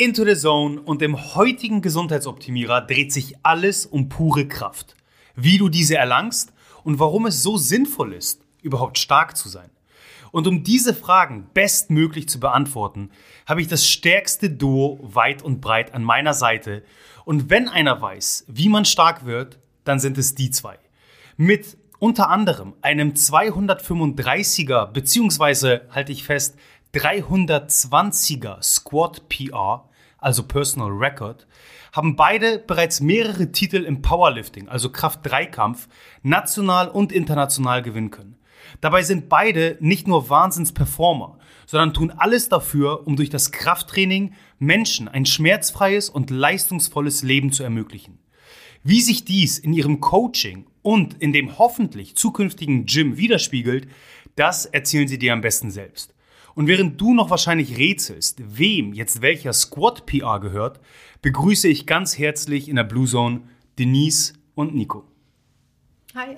into the Zone und im heutigen Gesundheitsoptimierer dreht sich alles um pure Kraft. Wie du diese erlangst und warum es so sinnvoll ist, überhaupt stark zu sein. Und um diese Fragen bestmöglich zu beantworten, habe ich das stärkste Duo weit und breit an meiner Seite. Und wenn einer weiß, wie man stark wird, dann sind es die zwei. Mit unter anderem einem 235er beziehungsweise halte ich fest 320er Squad PR, also Personal Record, haben beide bereits mehrere Titel im Powerlifting, also Kraft-3-Kampf, national und international gewinnen können. Dabei sind beide nicht nur Wahnsinns-Performer, sondern tun alles dafür, um durch das Krafttraining Menschen ein schmerzfreies und leistungsvolles Leben zu ermöglichen. Wie sich dies in ihrem Coaching und in dem hoffentlich zukünftigen Gym widerspiegelt, das erzählen sie dir am besten selbst. Und während du noch wahrscheinlich rätselst, wem jetzt welcher Squad PR gehört, begrüße ich ganz herzlich in der Blue Zone Denise und Nico. Hi.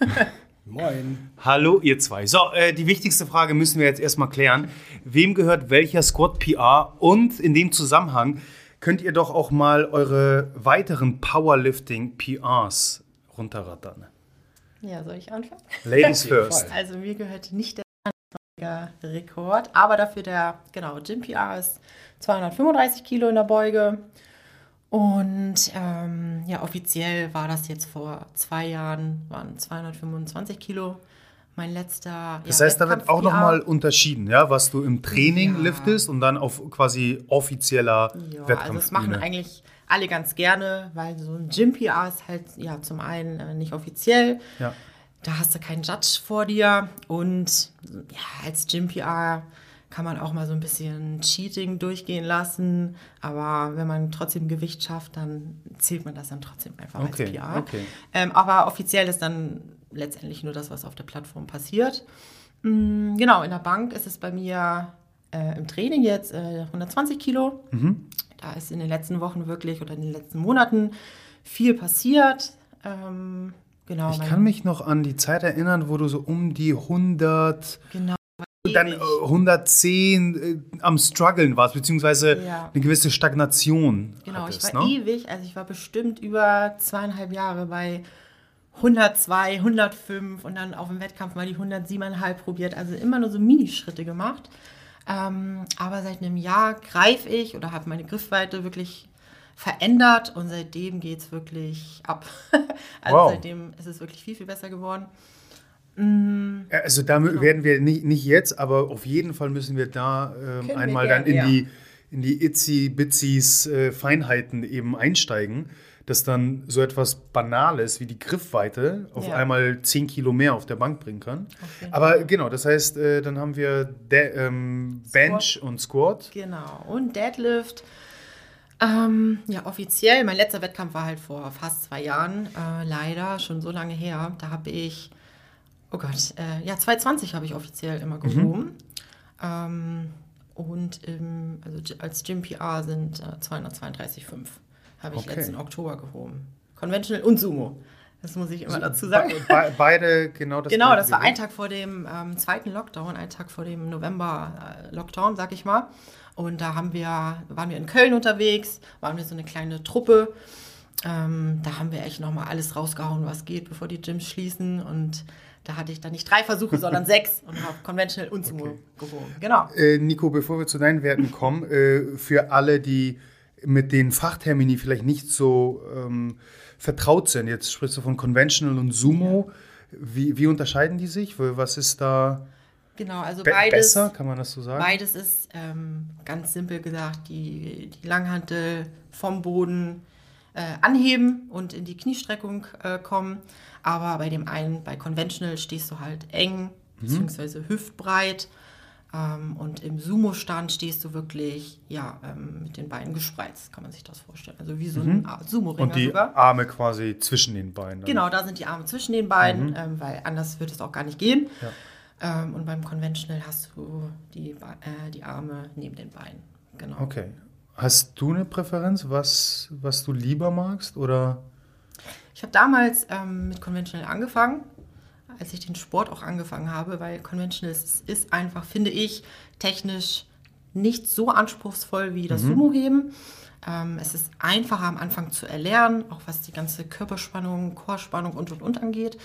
Moin. Hallo, ihr zwei. So, äh, die wichtigste Frage müssen wir jetzt erstmal klären. Wem gehört welcher Squad PR? Und in dem Zusammenhang könnt ihr doch auch mal eure weiteren Powerlifting PRs runterrattern. Ja, soll ich anfangen? Ladies first. Also mir gehört nicht Rekord, aber dafür der, genau, Gym PR ist 235 Kilo in der Beuge. Und ähm, ja, offiziell war das jetzt vor zwei Jahren, waren 225 Kilo. Mein letzter. Das ja, heißt, da wird auch nochmal unterschieden, ja, was du im Training ja. liftest und dann auf quasi offizieller ja, Wettkampf. Also das machen eigentlich alle ganz gerne, weil so ein Gym-PR ist halt ja zum einen äh, nicht offiziell. Ja. Da hast du keinen Judge vor dir und ja, als Gym-PR kann man auch mal so ein bisschen Cheating durchgehen lassen. Aber wenn man trotzdem Gewicht schafft, dann zählt man das dann trotzdem einfach okay, als PR. Okay. Ähm, aber offiziell ist dann letztendlich nur das, was auf der Plattform passiert. Mhm, genau, in der Bank ist es bei mir äh, im Training jetzt äh, 120 Kilo. Mhm. Da ist in den letzten Wochen wirklich oder in den letzten Monaten viel passiert. Ähm, genau, ich kann mich noch an die Zeit erinnern, wo du so um die 100 genau dann äh, 110 äh, am struggeln warst, beziehungsweise ja. eine gewisse Stagnation. Genau, hattest, ich war ne? ewig, also ich war bestimmt über zweieinhalb Jahre bei 102, 105 und dann auf dem Wettkampf mal die 107,5 probiert, also immer nur so Minischritte gemacht. Ähm, aber seit einem Jahr greife ich oder habe meine Griffweite wirklich verändert und seitdem geht es wirklich ab. also wow. seitdem ist es wirklich viel, viel besser geworden. Mhm. Also da genau. werden wir nicht, nicht jetzt, aber auf jeden Fall müssen wir da äh, einmal wir dann in ja. die in die itzy bitzys äh, Feinheiten eben einsteigen, dass dann so etwas Banales wie die Griffweite auf ja. einmal 10 Kilo mehr auf der Bank bringen kann. Okay. Aber genau, das heißt, äh, dann haben wir De ähm, Bench und Squat. Genau, und Deadlift. Ähm, ja, offiziell, mein letzter Wettkampf war halt vor fast zwei Jahren, äh, leider schon so lange her. Da habe ich oh Gott, äh, ja, 220 habe ich offiziell immer gehoben. Mhm. Ähm, und im, also als Gym PR sind äh, 232,5 habe ich okay. letzten Oktober gehoben. Conventional und Sumo. Das muss ich immer dazu sagen. Be beide genau das. Genau, das war ein Tag vor dem ähm, zweiten Lockdown, ein Tag vor dem November-Lockdown, äh, sag ich mal. Und da haben wir, waren wir in Köln unterwegs, waren wir so eine kleine Truppe. Ähm, da haben wir echt nochmal alles rausgehauen, was geht, bevor die Gyms schließen. Und da hatte ich dann nicht drei Versuche, sondern sechs und habe Conventional und Sumo okay. gehoben. Genau. Äh, Nico, bevor wir zu deinen Werten kommen, äh, für alle, die mit den Fachtermini vielleicht nicht so ähm, vertraut sind. Jetzt sprichst du von Conventional und Sumo. Wie, wie unterscheiden die sich? Was ist da genau, also be beides, besser, kann man das so sagen? Beides ist ähm, ganz simpel gesagt, die, die Langhantel vom Boden äh, anheben und in die Kniestreckung äh, kommen. Aber bei dem einen, bei Conventional, stehst du halt eng, mhm. beziehungsweise hüftbreit. Ähm, und im Sumo-Stand stehst du wirklich ja, ähm, mit den Beinen gespreizt, kann man sich das vorstellen. Also wie so ein mhm. Sumo-Ringer Und die sogar. Arme quasi zwischen den Beinen. Dann. Genau, da sind die Arme zwischen den Beinen, mhm. ähm, weil anders wird es auch gar nicht gehen. Ja. Ähm, und beim Conventional hast du die, äh, die Arme neben den Beinen. Genau. Okay. Hast du eine Präferenz, was, was du lieber magst? Oder? Ich habe damals ähm, mit Conventional angefangen als ich den Sport auch angefangen habe, weil Conventional ist, ist einfach, finde ich, technisch nicht so anspruchsvoll wie das mhm. Sumo-Heben. Ähm, es ist einfacher am Anfang zu erlernen, auch was die ganze Körperspannung, Chorspannung und und und angeht.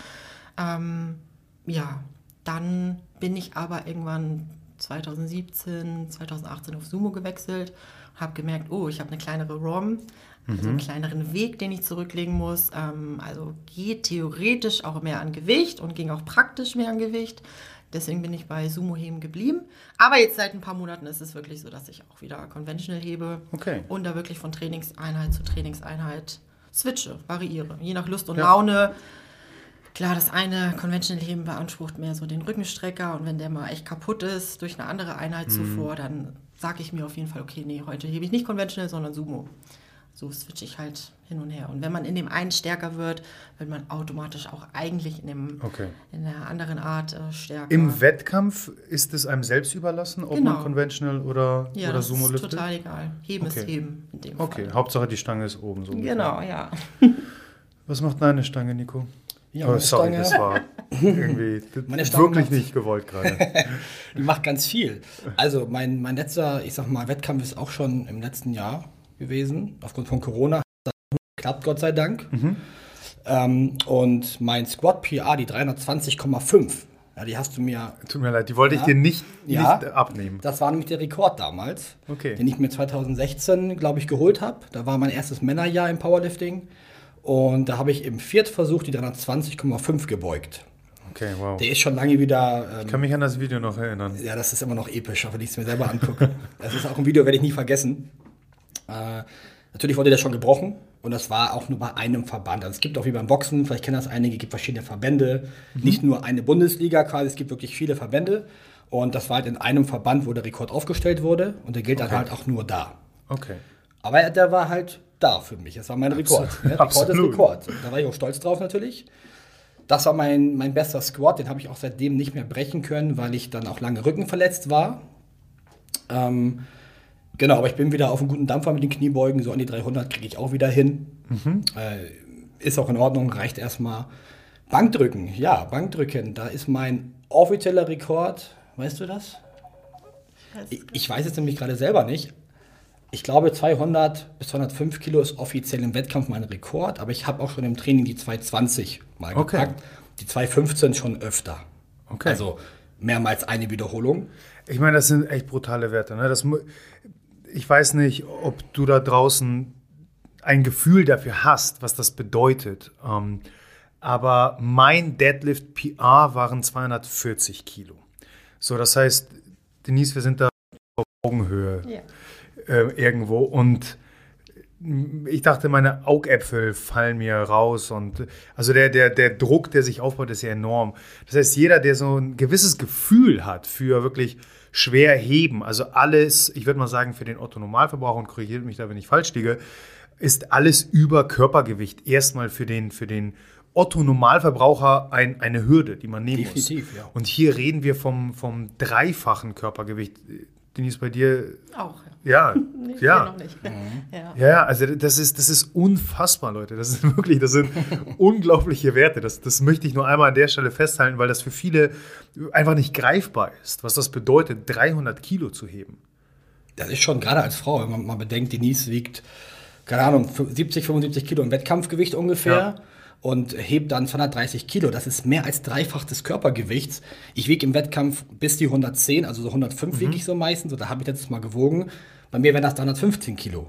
Ähm, ja, dann bin ich aber irgendwann 2017, 2018 auf Sumo gewechselt, habe gemerkt, oh, ich habe eine kleinere ROM, also einen mhm. kleineren Weg, den ich zurücklegen muss. Ähm, also geht theoretisch auch mehr an Gewicht und ging auch praktisch mehr an Gewicht. Deswegen bin ich bei Sumo-Heben geblieben. Aber jetzt seit ein paar Monaten ist es wirklich so, dass ich auch wieder Conventional hebe okay. und da wirklich von Trainingseinheit zu Trainingseinheit switche, variiere, je nach Lust und ja. Laune. Klar, das eine Conventional Heben beansprucht mehr so den Rückenstrecker und wenn der mal echt kaputt ist durch eine andere Einheit mhm. zuvor, dann sage ich mir auf jeden Fall, okay, nee, heute hebe ich nicht Conventional, sondern Sumo so switche ich halt hin und her. Und wenn man in dem einen stärker wird, wird man automatisch auch eigentlich in, dem, okay. in der anderen Art äh, stärker. Im Wettkampf ist es einem selbst überlassen, ob genau. man Conventional oder, ja, oder Sumo liftet? Ja, total egal. Heben okay. ist Heben in dem Okay, Fall. Hauptsache die Stange ist oben. So genau, ja. Was macht deine Stange, Nico? Ja, oh, sorry, Stange. das war irgendwie wirklich nicht gewollt gerade. die macht ganz viel. Also mein, mein letzter, ich sag mal, Wettkampf ist auch schon im letzten Jahr gewesen. Aufgrund von Corona das klappt, Gott sei Dank. Mhm. Ähm, und mein Squad PR, die 320,5, ja, die hast du mir. Tut mir leid, die wollte ja, ich dir nicht, ja, nicht abnehmen. Das war nämlich der Rekord damals, okay. den ich mir 2016, glaube ich, geholt habe. Da war mein erstes Männerjahr im Powerlifting. Und da habe ich im Viertversuch die 320,5 gebeugt. Okay, wow. Der ist schon lange wieder. Ähm, ich kann mich an das Video noch erinnern. Ja, das ist immer noch episch, auch wenn ich es mir selber angucke. das ist auch ein Video, werde ich nie vergessen. Äh, natürlich wurde der schon gebrochen und das war auch nur bei einem Verband. Also es gibt auch wie beim Boxen, vielleicht kennen das einige, gibt verschiedene Verbände, mhm. nicht nur eine Bundesliga quasi, es gibt wirklich viele Verbände. Und das war halt in einem Verband, wo der Rekord aufgestellt wurde und der gilt okay. dann halt auch nur da. Okay. Aber der war halt da für mich. Das war mein Rekord. Ja, Rekord ist Rekord. Da war ich auch stolz drauf natürlich. Das war mein, mein bester Squat. Den habe ich auch seitdem nicht mehr brechen können, weil ich dann auch lange Rücken verletzt war. Ähm, Genau, aber ich bin wieder auf einem guten Dampfer mit den Kniebeugen. So an die 300 kriege ich auch wieder hin. Mhm. Äh, ist auch in Ordnung, reicht erstmal. Bankdrücken, ja, Bankdrücken. Da ist mein offizieller Rekord. Weißt du das? Ich, ich weiß es nämlich gerade selber nicht. Ich glaube, 200 bis 205 Kilo ist offiziell im Wettkampf mein Rekord, aber ich habe auch schon im Training die 220 mal okay. gepackt. Die 215 schon öfter. Okay. Also mehrmals eine Wiederholung. Ich meine, das sind echt brutale Werte. Ne? Das, ich weiß nicht, ob du da draußen ein Gefühl dafür hast, was das bedeutet. Ähm, aber mein Deadlift PR waren 240 Kilo. So, das heißt, Denise, wir sind da auf Augenhöhe ja. Äh, irgendwo und ich dachte, meine Augäpfel fallen mir raus und also der, der, der Druck, der sich aufbaut, ist ja enorm. Das heißt, jeder, der so ein gewisses Gefühl hat für wirklich schwer heben. Also alles, ich würde mal sagen, für den Otto-Normalverbraucher, und korrigiert mich da, wenn ich falsch liege, ist alles über Körpergewicht erstmal für den, für den Otto-Normalverbraucher ein, eine Hürde, die man nehmen Definitiv, muss. Ja. Und hier reden wir vom, vom dreifachen Körpergewicht. Denise, bei dir? Auch, ja. Nee, ja. Noch nicht. Mhm. ja. Ja, also das ist, das ist unfassbar, Leute. Das ist wirklich, das sind unglaubliche Werte. Das, das möchte ich nur einmal an der Stelle festhalten, weil das für viele einfach nicht greifbar ist, was das bedeutet, 300 Kilo zu heben. Das ist schon, gerade als Frau, wenn man mal bedenkt, Denise wiegt, keine Ahnung, 70, 75 Kilo im Wettkampfgewicht ungefähr. Ja und hebt dann 230 Kilo. Das ist mehr als dreifach des Körpergewichts. Ich wiege im Wettkampf bis die 110, also so 105 mhm. wiege ich so meistens. Und da habe ich letztes Mal gewogen. Bei mir wären das 315 Kilo.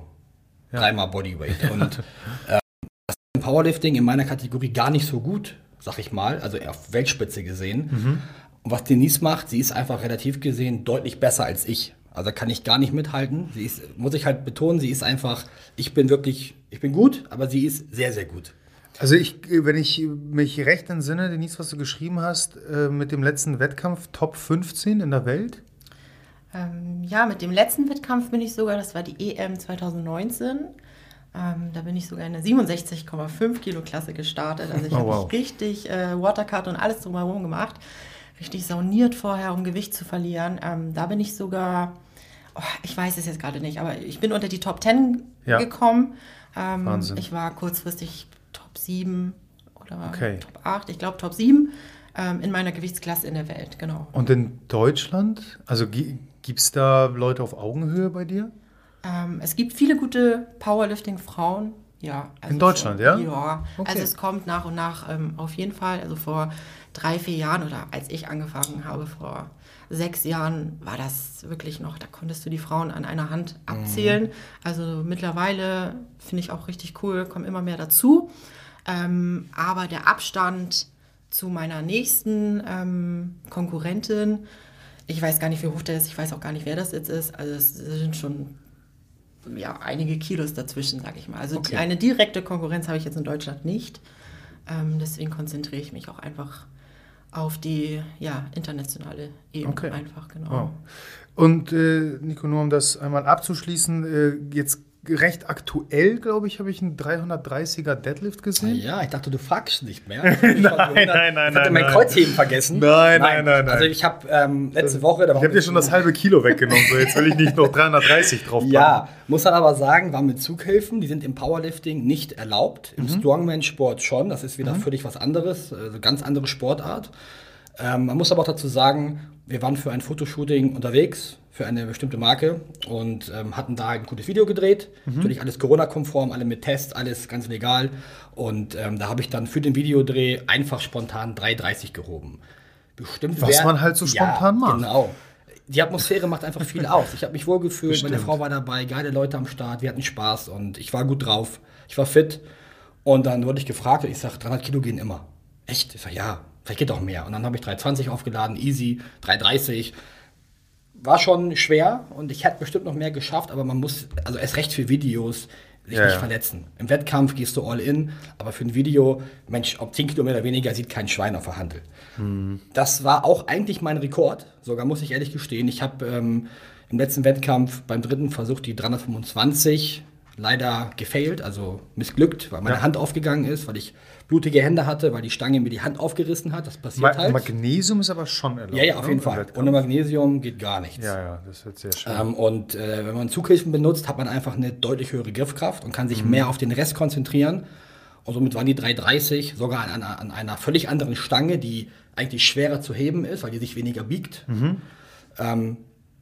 Ja. Dreimal Bodyweight. Und äh, das ist im Powerlifting in meiner Kategorie gar nicht so gut, sag ich mal, also auf Weltspitze gesehen. Mhm. Und was Denise macht, sie ist einfach relativ gesehen deutlich besser als ich. Also kann ich gar nicht mithalten. Sie ist, muss ich halt betonen, sie ist einfach, ich bin wirklich, ich bin gut, aber sie ist sehr, sehr gut. Also ich, wenn ich mich recht entsinne, Denise, was du geschrieben hast, äh, mit dem letzten Wettkampf Top 15 in der Welt? Ähm, ja, mit dem letzten Wettkampf bin ich sogar, das war die EM 2019. Ähm, da bin ich sogar in der 67,5 Kilo Klasse gestartet. Also ich oh, habe wow. richtig äh, Watercard und alles drumherum gemacht richtig sauniert vorher, um Gewicht zu verlieren. Ähm, da bin ich sogar, oh, ich weiß es jetzt gerade nicht, aber ich bin unter die Top 10 ja. gekommen. Ähm, Wahnsinn. Ich war kurzfristig Top 7 oder okay. Top 8, ich glaube Top 7 ähm, in meiner Gewichtsklasse in der Welt, genau. Und in Deutschland, also gibt es da Leute auf Augenhöhe bei dir? Ähm, es gibt viele gute Powerlifting-Frauen, ja. Also in Deutschland, so, ja? Ja, okay. also es kommt nach und nach ähm, auf jeden Fall. Also vor drei, vier Jahren oder als ich angefangen habe vor sechs Jahren, war das wirklich noch, da konntest du die Frauen an einer Hand abzählen. Mhm. Also mittlerweile finde ich auch richtig cool, kommen immer mehr dazu. Ähm, aber der Abstand zu meiner nächsten ähm, Konkurrentin, ich weiß gar nicht, wie hoch der ist, ich weiß auch gar nicht, wer das jetzt ist. Also es sind schon ja, einige Kilos dazwischen, sage ich mal. Also okay. eine direkte Konkurrenz habe ich jetzt in Deutschland nicht. Ähm, deswegen konzentriere ich mich auch einfach auf die ja, internationale Ebene okay. einfach, genau. Wow. Und äh, Nico, nur um das einmal abzuschließen, äh, jetzt recht aktuell, glaube ich, habe ich einen 330er Deadlift gesehen. Ja, ich dachte, du fragst nicht mehr. nein, nein, nein, nein. Ich hatte mein Kreuzheben vergessen. Nein, nein, nein, nein. Also ich habe ähm, letzte Woche... ich habe dir schon das halbe Kilo weggenommen, so jetzt will ich nicht noch 330 drauf. Ja, muss dann aber sagen, war mit Zughilfen, die sind im Powerlifting nicht erlaubt, im mhm. Strongman-Sport schon, das ist wieder mhm. völlig was anderes, also ganz andere Sportart. Ähm, man muss aber auch dazu sagen, wir waren für ein Fotoshooting unterwegs, für eine bestimmte Marke und ähm, hatten da ein gutes Video gedreht. Mhm. Natürlich alles Corona-konform, alle mit Tests, alles ganz legal. Und ähm, da habe ich dann für den Videodreh einfach spontan 3,30 gehoben. Bestimmt Was wär, man halt so spontan ja, macht. Genau. Die Atmosphäre macht einfach viel aus. Ich habe mich wohl gefühlt, meine Frau war dabei, geile Leute am Start, wir hatten Spaß und ich war gut drauf. Ich war fit. Und dann wurde ich gefragt und ich sage, 300 Kilo gehen immer. Echt? Ich sage, ja, vielleicht geht auch mehr. Und dann habe ich 320 aufgeladen, easy, 330 war schon schwer und ich hätte bestimmt noch mehr geschafft, aber man muss, also erst recht für Videos, sich ja, nicht ja. verletzen. Im Wettkampf gehst du all in, aber für ein Video, Mensch, ob 10 Kilometer weniger sieht kein Schwein auf der Handel. Mhm. Das war auch eigentlich mein Rekord, sogar muss ich ehrlich gestehen. Ich habe ähm, im letzten Wettkampf beim dritten Versuch die 325 leider gefailt, also missglückt, weil meine ja. Hand aufgegangen ist, weil ich blutige Hände hatte, weil die Stange mir die Hand aufgerissen hat. Das passiert Ma halt. Magnesium ist aber schon erlaubt. Ja, ja, auf ne? jeden Fall. Ohne Magnesium geht gar nichts. Ja, ja, das wird sehr schön. Ähm, und äh, wenn man Zughilfen benutzt, hat man einfach eine deutlich höhere Griffkraft und kann sich mhm. mehr auf den Rest konzentrieren. Und somit waren die 330 sogar an einer, an einer völlig anderen Stange, die eigentlich schwerer zu heben ist, weil die sich weniger biegt. Mhm. Ähm,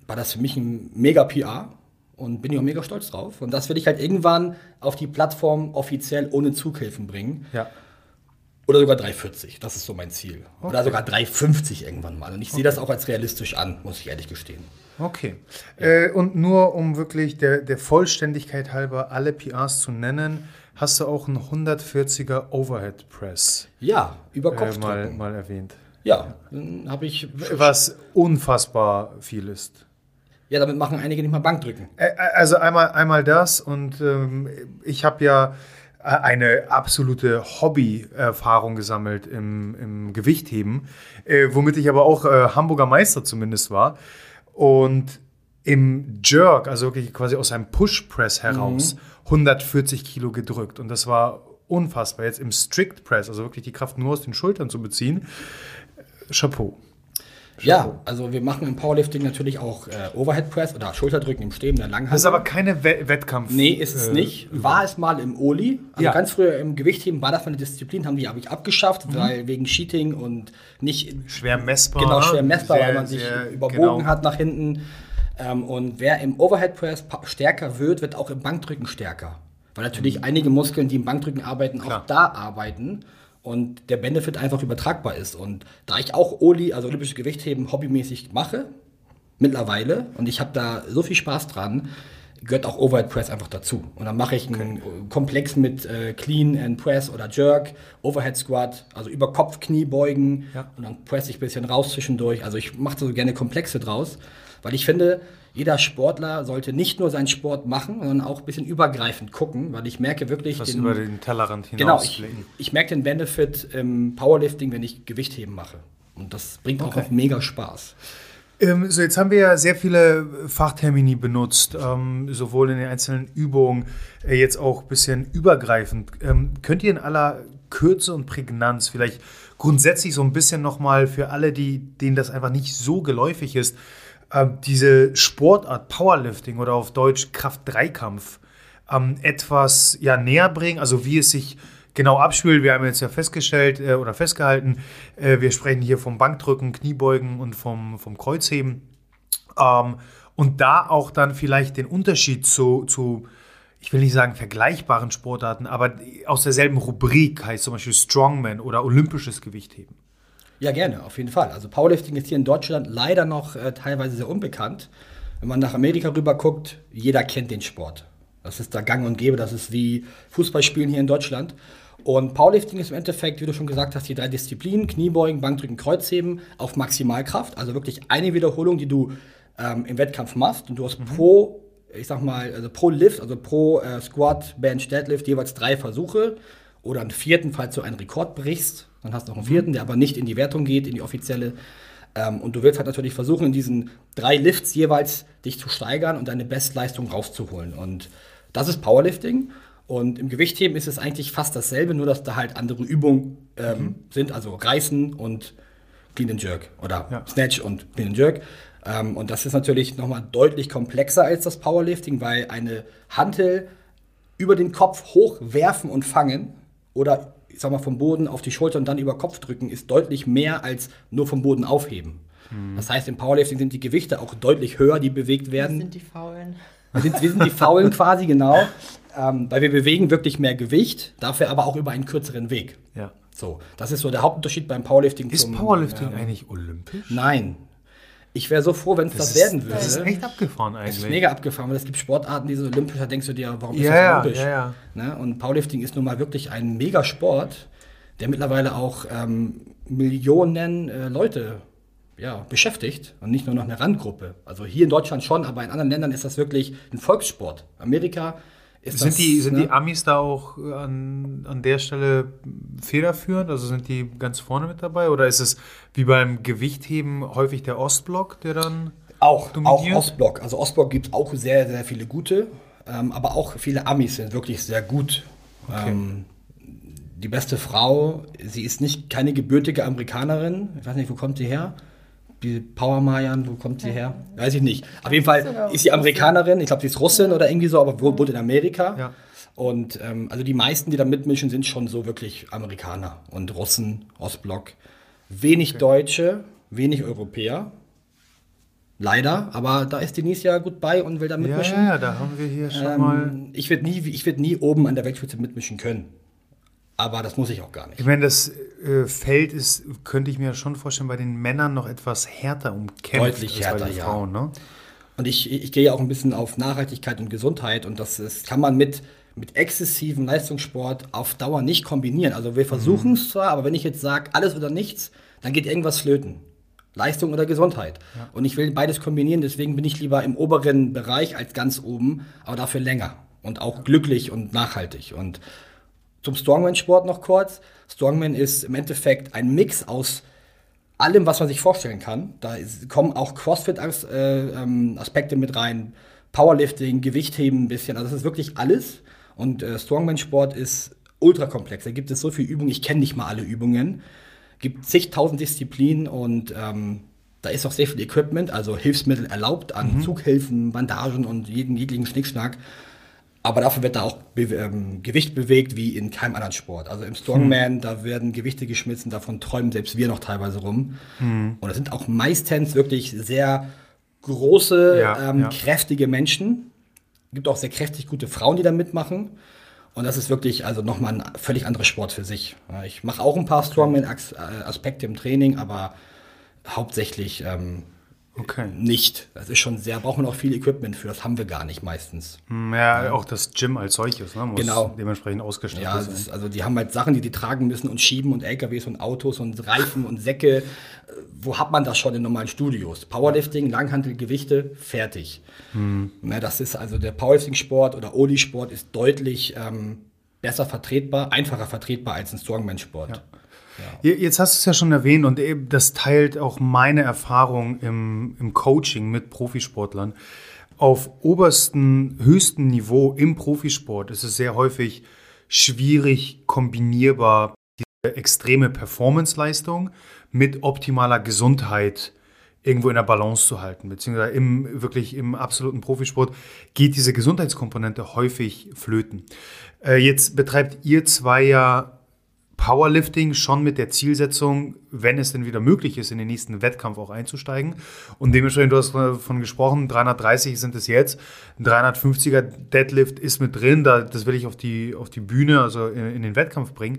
war das für mich ein mega PR und bin ich auch mega stolz drauf. Und das will ich halt irgendwann auf die Plattform offiziell ohne Zughilfen bringen. Ja. Oder sogar 3,40. Das ist so mein Ziel. Okay. Oder sogar 3,50 irgendwann mal. Und ich okay. sehe das auch als realistisch an, muss ich ehrlich gestehen. Okay. Ja. Äh, und nur um wirklich der, der Vollständigkeit halber alle PRs zu nennen, hast du auch einen 140er Overhead Press. Ja, über Kopf äh, mal, mal erwähnt. Ja, dann habe ich. Was unfassbar viel ist. Ja, damit machen einige nicht mal Bankdrücken. Also einmal, einmal das und ähm, ich habe ja eine absolute Hobby-Erfahrung gesammelt im, im Gewichtheben, äh, womit ich aber auch äh, Hamburger Meister zumindest war. Und im Jerk, also wirklich quasi aus einem Push-Press heraus, mhm. 140 Kilo gedrückt. Und das war unfassbar. Jetzt im Strict Press, also wirklich die Kraft nur aus den Schultern zu beziehen, Chapeau. Ja, also wir machen im Powerlifting natürlich auch äh, Overhead Press oder Schulterdrücken im Stehen, der Langhandel. Das ist aber keine We Wettkampf. Nee, ist es äh, nicht. War es mal im Oli. Also ja. ganz früher im Gewichtheben war das eine Disziplin, haben die habe ich abgeschafft, mhm. weil wegen Cheating und nicht schwer messbar. Genau, schwer messbar, sehr, weil man sich überbogen genau. hat nach hinten. Ähm, und wer im Overhead Press stärker wird, wird auch im Bankdrücken stärker. Weil natürlich mhm. einige Muskeln, die im Bankdrücken arbeiten, Klar. auch da arbeiten und der Benefit einfach übertragbar ist. Und da ich auch Oli, also olympisches Gewichtheben, hobbymäßig mache, mittlerweile, und ich habe da so viel Spaß dran, gehört auch Overhead Press einfach dazu. Und dann mache ich einen okay. Komplex mit äh, Clean and Press oder Jerk, Overhead Squat, also über Kopf, Knie beugen ja. und dann press ich ein bisschen raus zwischendurch. Also ich mache so gerne Komplexe draus, weil ich finde, jeder Sportler sollte nicht nur seinen Sport machen, sondern auch ein bisschen übergreifend gucken, weil ich merke wirklich. Was den, über den Tellerrand hinaus. Genau, ich, ich, merke den Benefit im Powerlifting, wenn ich Gewichtheben mache. Und das bringt okay. auch mega Spaß. Ähm, so, jetzt haben wir ja sehr viele Fachtermini benutzt, ähm, sowohl in den einzelnen Übungen, äh, jetzt auch ein bisschen übergreifend. Ähm, könnt ihr in aller Kürze und Prägnanz vielleicht grundsätzlich so ein bisschen nochmal für alle, die, denen das einfach nicht so geläufig ist, äh, diese Sportart Powerlifting oder auf Deutsch Kraft-Dreikampf ähm, etwas ja, näher bringen, also wie es sich genau abspielt. Wir haben jetzt ja festgestellt äh, oder festgehalten, äh, wir sprechen hier vom Bankdrücken, Kniebeugen und vom, vom Kreuzheben. Ähm, und da auch dann vielleicht den Unterschied zu, zu, ich will nicht sagen vergleichbaren Sportarten, aber aus derselben Rubrik heißt zum Beispiel Strongman oder olympisches Gewichtheben. Ja, gerne, auf jeden Fall. Also Powerlifting ist hier in Deutschland leider noch äh, teilweise sehr unbekannt. Wenn man nach Amerika rüber guckt, jeder kennt den Sport. Das ist da gang und gäbe, das ist wie Fußballspielen hier in Deutschland. Und Powerlifting ist im Endeffekt, wie du schon gesagt hast, die drei Disziplinen, Kniebeugen, Bankdrücken, Kreuzheben auf Maximalkraft. Also wirklich eine Wiederholung, die du ähm, im Wettkampf machst. Und du hast mhm. pro, ich sag mal, also pro Lift, also pro äh, Squat, Bench, Deadlift jeweils drei Versuche. Oder einen vierten, falls du einen Rekord brichst. Dann hast du noch einen vierten, der aber nicht in die Wertung geht, in die offizielle. Ähm, und du willst halt natürlich versuchen, in diesen drei Lifts jeweils dich zu steigern und deine Bestleistung rauszuholen. Und das ist Powerlifting. Und im Gewichtheben ist es eigentlich fast dasselbe, nur dass da halt andere Übungen ähm, mhm. sind, also Reißen und Clean and Jerk oder ja. Snatch und Clean and Jerk. Ähm, und das ist natürlich nochmal deutlich komplexer als das Powerlifting, weil eine Hantel über den Kopf hochwerfen und fangen oder ich sag mal vom Boden auf die Schulter und dann über Kopf drücken ist deutlich mehr als nur vom Boden aufheben. Mhm. Das heißt, im Powerlifting sind die Gewichte auch deutlich höher, die bewegt werden. Wir sind die Faulen. Wir sind, wir sind die Faulen quasi, genau. Ähm, weil wir bewegen wirklich mehr Gewicht, dafür aber auch über einen kürzeren Weg. Ja. So, das ist so der Hauptunterschied beim Powerlifting. Ist zum, Powerlifting ähm, eigentlich olympisch? Nein. Ich wäre so froh, wenn es das, das werden würde. Das ist echt abgefahren eigentlich. Es ist mega abgefahren, weil es gibt Sportarten, die so olympisch, da denkst du dir, warum ist ja, das olympisch? Ja, ja. Ne? Und Powerlifting ist nun mal wirklich ein Megasport, der mittlerweile auch ähm, Millionen äh, Leute ja, beschäftigt und nicht nur noch eine Randgruppe. Also hier in Deutschland schon, aber in anderen Ländern ist das wirklich ein Volkssport. Amerika ist sind das, die, sind ne? die Amis da auch an, an der Stelle federführend? Also sind die ganz vorne mit dabei? Oder ist es wie beim Gewichtheben häufig der Ostblock, der dann auch, dominiert? Auch Ostblock. Also Ostblock gibt es auch sehr, sehr viele gute, ähm, aber auch viele Amis sind wirklich sehr gut. Okay. Ähm, die beste Frau, sie ist nicht keine gebürtige Amerikanerin. Ich weiß nicht, wo kommt sie her? Die Power Mayan, wo kommt sie her? Weiß ich nicht. Auf jeden Fall ist sie Amerikanerin, ich glaube, sie ist Russin oder irgendwie so, aber wohnt in Amerika. Ja. Und ähm, also die meisten, die da mitmischen, sind schon so wirklich Amerikaner und Russen, Ostblock. Wenig okay. Deutsche, wenig Europäer. Leider, aber da ist Denise ja gut bei und will da mitmischen. Ja, ja, da haben wir hier schon ähm, mal. Ich würde nie, würd nie oben an der Weltspitze mitmischen können. Aber das muss ich auch gar nicht. Ich meine, das äh, Feld ist, könnte ich mir schon vorstellen, bei den Männern noch etwas härter umkämpft Deutlich härter, als bei den Frauen. Ja. Ne? Und ich, ich gehe ja auch ein bisschen auf Nachhaltigkeit und Gesundheit und das ist, kann man mit, mit exzessivem Leistungssport auf Dauer nicht kombinieren. Also wir versuchen es mhm. zwar, aber wenn ich jetzt sage, alles oder nichts, dann geht irgendwas flöten. Leistung oder Gesundheit. Ja. Und ich will beides kombinieren, deswegen bin ich lieber im oberen Bereich als ganz oben, aber dafür länger und auch glücklich und nachhaltig. Und zum Strongman-Sport noch kurz. Strongman ist im Endeffekt ein Mix aus allem, was man sich vorstellen kann. Da kommen auch CrossFit-Aspekte mit rein, Powerlifting, Gewichtheben ein bisschen. Also das ist wirklich alles. Und äh, Strongman-Sport ist ultra komplex. Da gibt es so viele Übungen. Ich kenne nicht mal alle Übungen. Gibt zigtausend Disziplinen und ähm, da ist auch sehr viel Equipment, also Hilfsmittel erlaubt an mhm. Zughilfen, Bandagen und jeden jeglichen Schnickschnack. Aber dafür wird da auch Be ähm, Gewicht bewegt wie in keinem anderen Sport. Also im Strongman, hm. da werden Gewichte geschmissen, davon träumen selbst wir noch teilweise rum. Hm. Und das sind auch meistens wirklich sehr große, ja, ähm, ja. kräftige Menschen. Gibt auch sehr kräftig gute Frauen, die da mitmachen. Und das ist wirklich also nochmal ein völlig anderer Sport für sich. Ich mache auch ein paar Strongman-Aspekte im Training, aber hauptsächlich ähm, okay. nicht. Das ist schon sehr, brauchen wir noch viel Equipment für, das haben wir gar nicht meistens. Hm, ja, ja. auch das Gym als solches ne, muss genau. dementsprechend ausgestattet ja, sein. Ist, also die haben halt Sachen, die die tragen müssen und schieben und LKWs und Autos und Reifen und Säcke. Wo hat man das schon in normalen Studios? Powerlifting, Langhantel, Gewichte, fertig. Hm. Ja, das ist also der Powerlifting-Sport oder Oli-Sport ist deutlich ähm, besser vertretbar, einfacher vertretbar als ein Strongman-Sport. Ja. Ja. Jetzt hast du es ja schon erwähnt und das teilt auch meine Erfahrung im, im Coaching mit Profisportlern. Auf obersten, höchsten Niveau im Profisport ist es sehr häufig schwierig kombinierbar, diese extreme Performance-Leistung mit optimaler Gesundheit irgendwo in der Balance zu halten, beziehungsweise im, wirklich im absoluten Profisport geht diese Gesundheitskomponente häufig flöten. Äh, jetzt betreibt ihr zwei ja Powerlifting schon mit der Zielsetzung, wenn es denn wieder möglich ist, in den nächsten Wettkampf auch einzusteigen. Und dementsprechend, du hast davon gesprochen, 330 sind es jetzt. Ein 350er Deadlift ist mit drin, da, das will ich auf die, auf die Bühne, also in, in den Wettkampf bringen.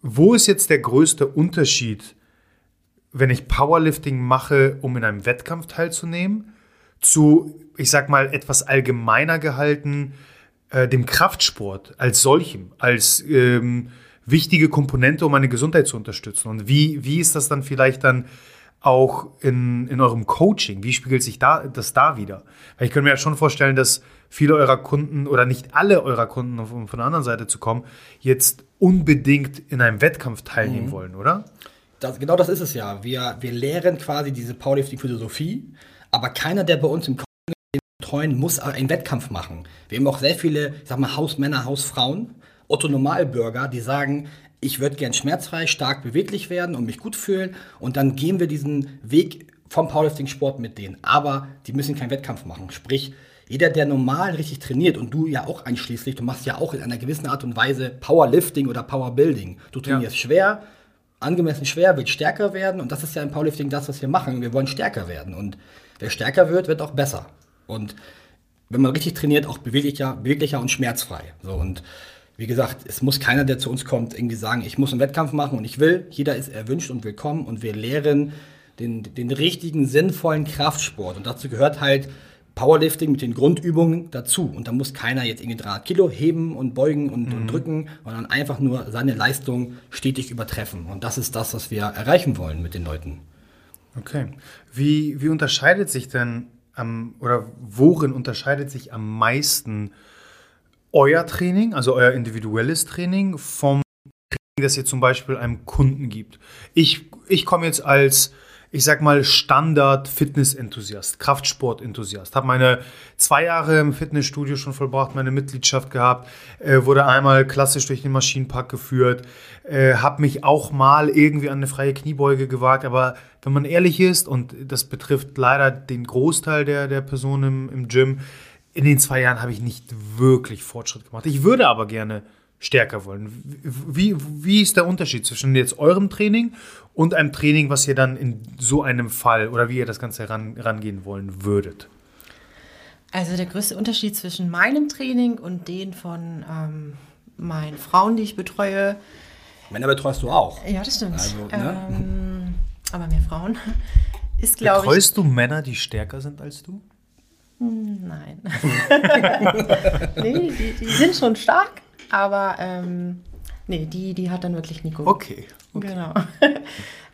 Wo ist jetzt der größte Unterschied, wenn ich Powerlifting mache, um in einem Wettkampf teilzunehmen, zu, ich sag mal, etwas allgemeiner gehalten, äh, dem Kraftsport als solchem, als ähm, wichtige Komponente, um meine Gesundheit zu unterstützen. Und wie, wie ist das dann vielleicht dann auch in, in eurem Coaching? Wie spiegelt sich da, das da wieder? Weil ich könnte mir ja schon vorstellen, dass viele eurer Kunden oder nicht alle eurer Kunden, um von der anderen Seite zu kommen, jetzt unbedingt in einem Wettkampf teilnehmen mhm. wollen, oder? Das, genau das ist es ja. Wir, wir lehren quasi diese Powerlifting-Philosophie, aber keiner, der bei uns im Coaching betreuen, muss einen Wettkampf machen. Wir haben auch sehr viele, ich sag mal, Hausmänner, Hausfrauen, Otto Normalbürger, die sagen, ich würde gern schmerzfrei, stark beweglich werden und mich gut fühlen und dann gehen wir diesen Weg vom Powerlifting-Sport mit denen. Aber die müssen keinen Wettkampf machen. Sprich, jeder, der normal richtig trainiert und du ja auch einschließlich, du machst ja auch in einer gewissen Art und Weise Powerlifting oder Powerbuilding. Du trainierst ja. schwer, angemessen schwer, willst stärker werden und das ist ja im Powerlifting das, was wir machen. Wir wollen stärker werden und wer stärker wird, wird auch besser. Und wenn man richtig trainiert, auch beweglicher, beweglicher und schmerzfrei. So und wie gesagt, es muss keiner, der zu uns kommt, irgendwie sagen, ich muss einen Wettkampf machen und ich will. Jeder ist erwünscht und willkommen und wir lehren den, den richtigen, sinnvollen Kraftsport. Und dazu gehört halt Powerlifting mit den Grundübungen dazu. Und da muss keiner jetzt irgendwie 300 Kilo heben und beugen und, mhm. und, drücken, sondern einfach nur seine Leistung stetig übertreffen. Und das ist das, was wir erreichen wollen mit den Leuten. Okay. Wie, wie unterscheidet sich denn am, oder worin unterscheidet sich am meisten euer Training, also euer individuelles Training, vom Training, das ihr zum Beispiel einem Kunden gibt. Ich, ich komme jetzt als, ich sag mal, Standard-Fitness-Enthusiast, Kraftsport-Enthusiast. Habe meine zwei Jahre im Fitnessstudio schon vollbracht, meine Mitgliedschaft gehabt, äh, wurde einmal klassisch durch den Maschinenpark geführt, äh, habe mich auch mal irgendwie an eine freie Kniebeuge gewagt, aber wenn man ehrlich ist, und das betrifft leider den Großteil der, der Personen im, im Gym, in den zwei Jahren habe ich nicht wirklich Fortschritt gemacht. Ich würde aber gerne stärker wollen. Wie, wie ist der Unterschied zwischen jetzt eurem Training und einem Training, was ihr dann in so einem Fall oder wie ihr das Ganze ran, rangehen wollen würdet? Also der größte Unterschied zwischen meinem Training und den von ähm, meinen Frauen, die ich betreue. Männer betreust du auch. Ja, das stimmt. Also, ne? ähm, aber mehr Frauen. Ist, Betreust ich, du Männer, die stärker sind als du? Nein. nee, die, die, sind schon stark, aber ähm, nee, die, die hat dann wirklich Nico. Okay. okay. Genau.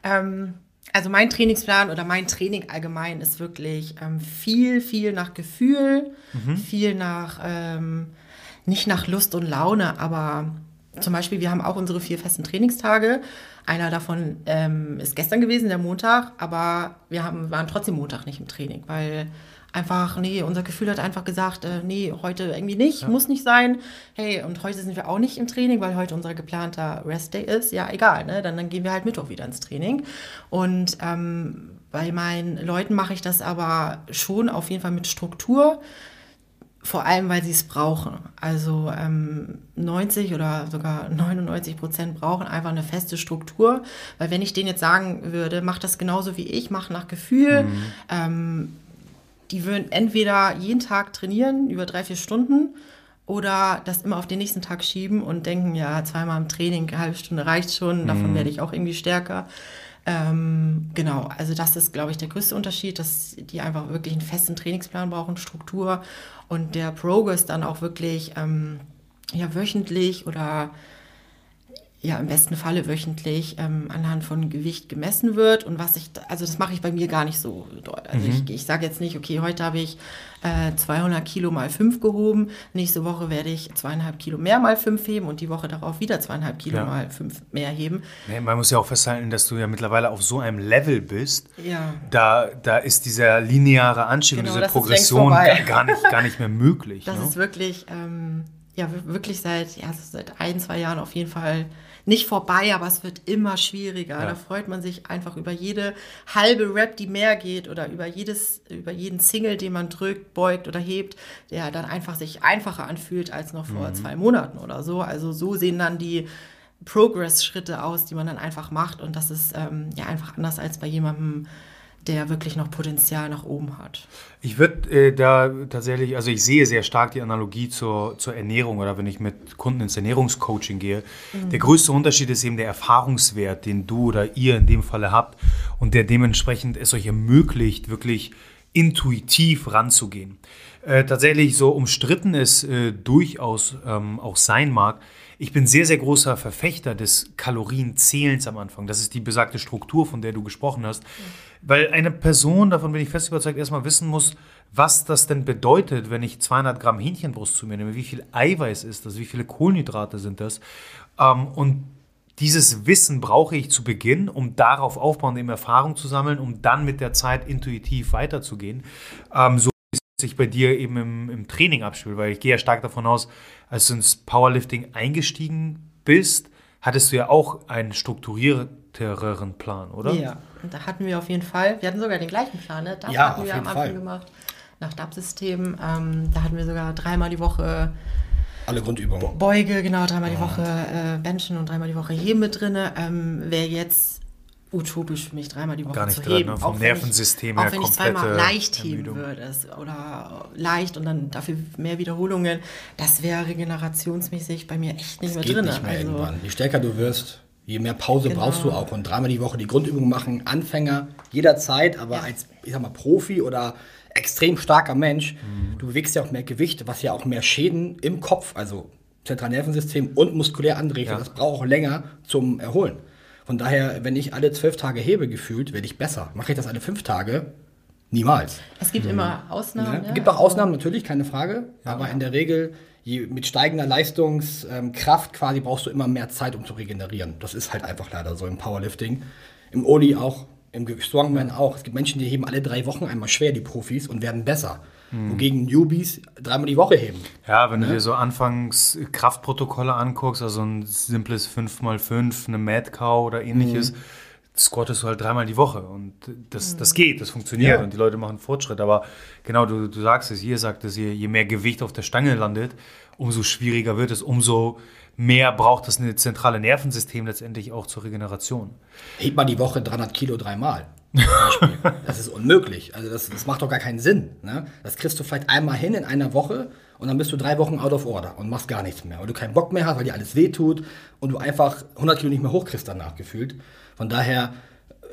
ähm, also mein Trainingsplan oder mein Training allgemein ist wirklich ähm, viel, viel nach Gefühl, mhm. viel nach, ähm, nicht nach Lust und Laune, aber zum Beispiel, wir haben auch unsere vier festen Trainingstage. Einer davon ähm, ist gestern gewesen, der Montag, aber wir haben, waren trotzdem Montag nicht im Training, weil einfach, nee, unser Gefühl hat einfach gesagt, äh, nee, heute irgendwie nicht, ja. muss nicht sein. Hey, und heute sind wir auch nicht im Training, weil heute unser geplanter Rest-Day ist. Ja, egal, ne? Dann, dann gehen wir halt Mittwoch wieder ins Training. Und ähm, bei meinen Leuten mache ich das aber schon auf jeden Fall mit Struktur. Vor allem, weil sie es brauchen. Also ähm, 90 oder sogar 99 Prozent brauchen einfach eine feste Struktur. Weil wenn ich denen jetzt sagen würde, mach das genauso wie ich, mach nach Gefühl, mhm. ähm, die würden entweder jeden Tag trainieren, über drei, vier Stunden, oder das immer auf den nächsten Tag schieben und denken, ja, zweimal im Training, eine halbe Stunde reicht schon, davon mhm. werde ich auch irgendwie stärker. Ähm, genau, also das ist, glaube ich, der größte Unterschied, dass die einfach wirklich einen festen Trainingsplan brauchen, Struktur und der Progress dann auch wirklich ähm, ja, wöchentlich oder ja im besten Falle wöchentlich ähm, anhand von Gewicht gemessen wird und was ich, also das mache ich bei mir gar nicht so dort. Also mhm. ich, ich sage jetzt nicht, okay, heute habe ich äh, 200 Kilo mal 5 gehoben, nächste Woche werde ich zweieinhalb Kilo mehr mal 5 heben und die Woche darauf wieder zweieinhalb Kilo ja. mal 5 mehr heben. Nee, man muss ja auch festhalten, dass du ja mittlerweile auf so einem Level bist, ja. da, da ist dieser lineare Anstieg genau, und diese Progression gar nicht, gar nicht mehr möglich. Das ne? ist wirklich... Ähm, ja, wirklich seit, ja, seit ein, zwei Jahren auf jeden Fall nicht vorbei, aber es wird immer schwieriger. Ja. Da freut man sich einfach über jede halbe Rap, die mehr geht oder über jedes, über jeden Single, den man drückt, beugt oder hebt, der dann einfach sich einfacher anfühlt als noch vor mhm. zwei Monaten oder so. Also so sehen dann die Progress-Schritte aus, die man dann einfach macht und das ist ähm, ja einfach anders als bei jemandem, der wirklich noch Potenzial nach oben hat. Ich würde äh, da tatsächlich, also ich sehe sehr stark die Analogie zur, zur Ernährung oder wenn ich mit Kunden ins Ernährungscoaching gehe. Mhm. Der größte Unterschied ist eben der Erfahrungswert, den du oder ihr in dem Falle habt und der dementsprechend es euch ermöglicht, wirklich intuitiv ranzugehen. Äh, tatsächlich so umstritten es äh, durchaus ähm, auch sein mag, ich bin sehr, sehr großer Verfechter des Kalorienzählens am Anfang. Das ist die besagte Struktur, von der du gesprochen hast. Mhm. Weil eine Person, davon bin ich fest überzeugt, erstmal wissen muss, was das denn bedeutet, wenn ich 200 Gramm Hähnchenbrust zu mir nehme. Wie viel Eiweiß ist das? Wie viele Kohlenhydrate sind das? Ähm, und dieses Wissen brauche ich zu Beginn, um darauf aufbauend eben Erfahrung zu sammeln, um dann mit der Zeit intuitiv weiterzugehen. Ähm, so sich bei dir eben im, im Training abspielt, weil ich gehe ja stark davon aus, als du ins Powerlifting eingestiegen bist, hattest du ja auch einen strukturierteren Plan, oder? Ja, und da hatten wir auf jeden Fall, wir hatten sogar den gleichen Plan, ne? Das ja, hatten wir am Anfang Fall. gemacht, nach DAP-System. Ähm, da hatten wir sogar dreimal die Woche alle Grundübungen. Beuge, genau, dreimal die Woche äh, Benchen und dreimal die Woche Heben mit drin. Ähm, wer jetzt utopisch für mich, dreimal die Woche Gar nicht zu heben. Ne? Vom auch Nervensystem her Auch wenn ich zweimal leicht heben würde oder leicht und dann dafür mehr Wiederholungen, das wäre regenerationsmäßig bei mir echt nicht das mehr geht drin. Nicht mehr also, irgendwann. Je stärker du wirst, je mehr Pause genau. brauchst du auch. Und dreimal die Woche die Grundübungen machen, Anfänger jederzeit, aber ja. als, ich sag mal, Profi oder extrem starker Mensch, mhm. du bewegst ja auch mehr Gewicht, was ja auch mehr Schäden im Kopf, also Zentralnervensystem und muskulär anrichtet. Ja. Das braucht auch länger zum Erholen. Von daher, wenn ich alle zwölf Tage hebe gefühlt, werde ich besser. Mache ich das alle fünf Tage? Niemals. Es gibt mhm. immer Ausnahmen. Ja, ne? ja? gibt auch Ausnahmen, natürlich, keine Frage. Ja, aber in der Regel, je, mit steigender Leistungskraft quasi brauchst du immer mehr Zeit, um zu regenerieren. Das ist halt einfach leider so im Powerlifting. Im Oli auch, im Strongman auch. Es gibt Menschen, die heben alle drei Wochen einmal schwer, die Profis, und werden besser. Mhm. Wogegen Newbies dreimal die Woche heben. Ja, wenn ne? du dir so anfangs Kraftprotokolle anguckst, also ein simples 5x5, eine Mad Cow oder ähnliches, mhm. squattest du halt dreimal die Woche. Und das, mhm. das geht, das funktioniert ja. und die Leute machen Fortschritt. Aber genau, du, du sagst es, ihr sagt es, je, je mehr Gewicht auf der Stange landet, umso schwieriger wird es, umso mehr braucht das eine zentrale Nervensystem letztendlich auch zur Regeneration. Hebt man die Woche 300 Kilo dreimal. Das ist unmöglich. Also das, das macht doch gar keinen Sinn. Ne? Das kriegst du vielleicht einmal hin in einer Woche und dann bist du drei Wochen out of order und machst gar nichts mehr. Weil du keinen Bock mehr hast, weil dir alles wehtut und du einfach 100 Kilo nicht mehr hochkriegst danach gefühlt. Von daher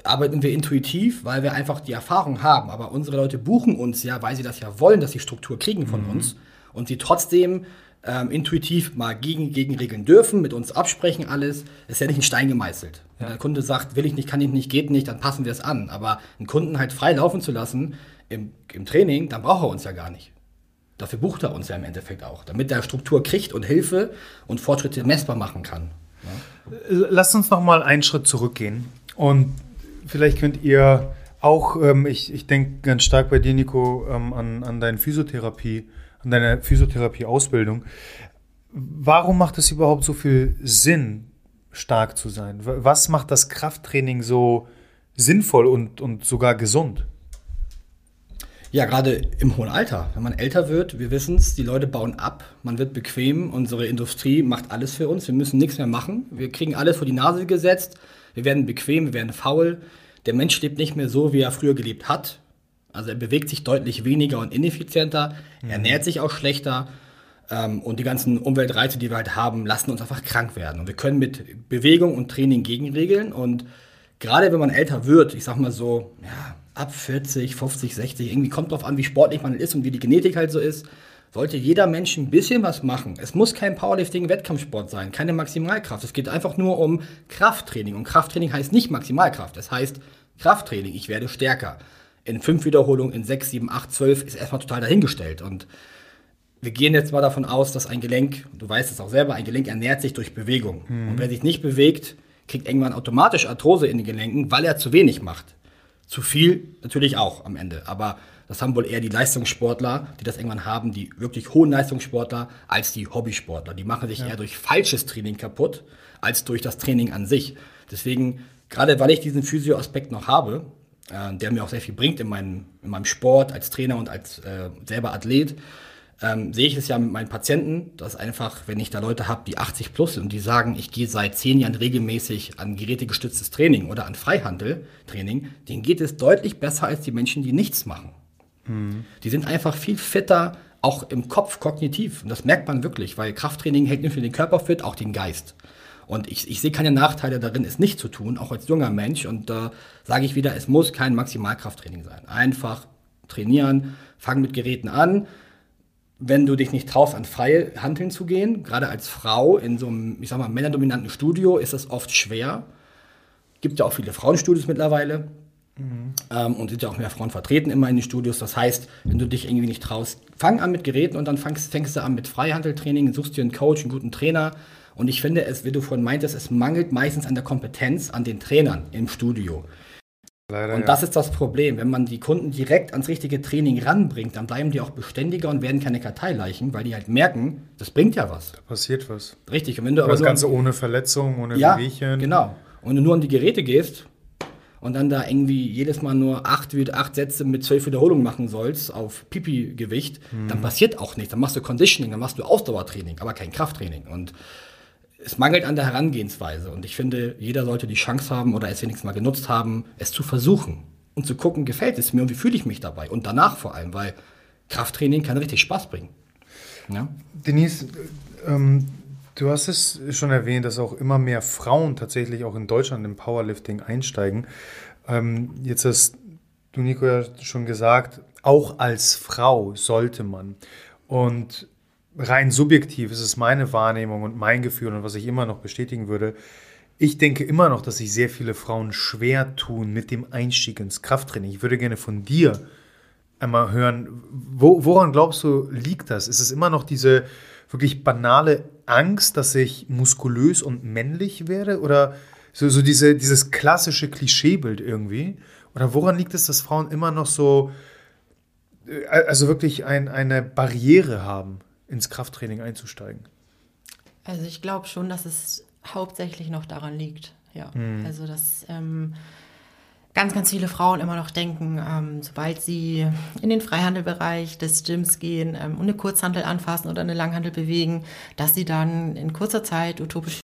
arbeiten wir intuitiv, weil wir einfach die Erfahrung haben. Aber unsere Leute buchen uns ja, weil sie das ja wollen, dass sie Struktur kriegen von mhm. uns und sie trotzdem ähm, intuitiv mal gegen, gegen regeln dürfen, mit uns absprechen, alles. Ist ja nicht ein Stein gemeißelt. Wenn der Kunde sagt, will ich nicht, kann ich nicht, geht nicht, dann passen wir es an. Aber einen Kunden halt frei laufen zu lassen im, im Training, dann braucht er uns ja gar nicht. Dafür bucht er uns ja im Endeffekt auch, damit er Struktur kriegt und Hilfe und Fortschritte messbar machen kann. Ja? Lasst uns noch mal einen Schritt zurückgehen und vielleicht könnt ihr auch, ähm, ich, ich denke ganz stark bei dir, Nico, ähm, an, an deine Physiotherapie an deiner Physiotherapie-Ausbildung. Warum macht es überhaupt so viel Sinn, stark zu sein? Was macht das Krafttraining so sinnvoll und, und sogar gesund? Ja, gerade im hohen Alter. Wenn man älter wird, wir wissen es, die Leute bauen ab, man wird bequem, unsere Industrie macht alles für uns, wir müssen nichts mehr machen, wir kriegen alles vor die Nase gesetzt, wir werden bequem, wir werden faul. Der Mensch lebt nicht mehr so, wie er früher gelebt hat. Also er bewegt sich deutlich weniger und ineffizienter, mhm. ernährt sich auch schlechter. Ähm, und die ganzen Umweltreize, die wir halt haben, lassen uns einfach krank werden. Und wir können mit Bewegung und Training gegenregeln. Und gerade wenn man älter wird, ich sag mal so, ja, ab 40, 50, 60, irgendwie kommt drauf an, wie sportlich man ist und wie die Genetik halt so ist, sollte jeder Mensch ein bisschen was machen. Es muss kein Powerlifting-Wettkampfsport sein, keine Maximalkraft. Es geht einfach nur um Krafttraining. Und Krafttraining heißt nicht Maximalkraft. Es heißt Krafttraining. Ich werde stärker. In fünf Wiederholungen, in sechs, sieben, acht, zwölf ist erstmal total dahingestellt. Und wir gehen jetzt mal davon aus, dass ein Gelenk, du weißt es auch selber, ein Gelenk ernährt sich durch Bewegung. Mhm. Und wer sich nicht bewegt, kriegt irgendwann automatisch Arthrose in den Gelenken, weil er zu wenig macht. Zu viel natürlich auch am Ende. Aber das haben wohl eher die Leistungssportler, die das irgendwann haben, die wirklich hohen Leistungssportler, als die Hobbysportler. Die machen sich ja. eher durch falsches Training kaputt, als durch das Training an sich. Deswegen, gerade weil ich diesen Physio-Aspekt noch habe, äh, der mir auch sehr viel bringt in, meinem, in meinem Sport als Trainer und als äh, selber Athlet, ähm, sehe ich es ja mit meinen Patienten, dass einfach, wenn ich da Leute habe, die 80 plus sind und die sagen, ich gehe seit zehn Jahren regelmäßig an gerätegestütztes Training oder an Freihandeltraining, denen geht es deutlich besser als die Menschen, die nichts machen. Mhm. Die sind einfach viel fitter, auch im Kopf, kognitiv. Und das merkt man wirklich, weil Krafttraining hält nicht nur den Körper fit, auch den Geist. Und ich, ich sehe keine Nachteile darin, es nicht zu tun, auch als junger Mensch. Und da äh, sage ich wieder, es muss kein Maximalkrafttraining sein. Einfach trainieren, fang mit Geräten an. Wenn du dich nicht traust, an freie Handeln zu gehen, gerade als Frau in so einem, ich sag mal, männerdominanten Studio, ist das oft schwer. Gibt ja auch viele Frauenstudios mittlerweile. Mhm. Ähm, und sind ja auch mehr Frauen vertreten immer in den Studios. Das heißt, wenn du dich irgendwie nicht traust, fang an mit Geräten und dann fängst, fängst du an mit Freihandeltraining, suchst dir einen Coach, einen guten Trainer. Und ich finde es, wie du vorhin meintest, es mangelt meistens an der Kompetenz an den Trainern im Studio. Leider, und ja. das ist das Problem. Wenn man die Kunden direkt ans richtige Training ranbringt, dann bleiben die auch beständiger und werden keine Karteileichen, weil die halt merken, das bringt ja was. Da passiert was. Richtig. Und wenn du aber das Ganze ohne Verletzung, ohne ja, Wehchen. Genau. Und wenn du nur an die Geräte gehst, und dann da irgendwie jedes Mal nur acht, acht Sätze mit zwölf Wiederholungen machen sollst auf Pipi-Gewicht, mhm. dann passiert auch nichts. Dann machst du Conditioning, dann machst du Ausdauertraining, aber kein Krafttraining. Und es mangelt an der Herangehensweise. Und ich finde, jeder sollte die Chance haben oder es wenigstens mal genutzt haben, es zu versuchen und zu gucken, gefällt es mir und wie fühle ich mich dabei. Und danach vor allem, weil Krafttraining kann richtig Spaß bringen. Ja? Denise, ähm, Du hast es schon erwähnt, dass auch immer mehr Frauen tatsächlich auch in Deutschland im Powerlifting einsteigen. Ähm, jetzt hast du, Nico, ja schon gesagt, auch als Frau sollte man. Und rein subjektiv ist es meine Wahrnehmung und mein Gefühl und was ich immer noch bestätigen würde. Ich denke immer noch, dass sich sehr viele Frauen schwer tun mit dem Einstieg ins Krafttraining. Ich würde gerne von dir einmal hören, wo, woran glaubst du, liegt das? Ist es immer noch diese wirklich banale Angst, dass ich muskulös und männlich werde? Oder so, so diese, dieses klassische Klischeebild irgendwie? Oder woran liegt es, dass Frauen immer noch so, äh, also wirklich ein, eine Barriere haben, ins Krafttraining einzusteigen? Also ich glaube schon, dass es hauptsächlich noch daran liegt. Ja, mhm. also dass ähm, ganz, ganz viele Frauen immer noch denken, ähm, sobald sie in den Freihandelbereich des Gyms gehen ähm, und eine Kurzhandel anfassen oder eine Langhandel bewegen, dass sie dann in kurzer Zeit utopisch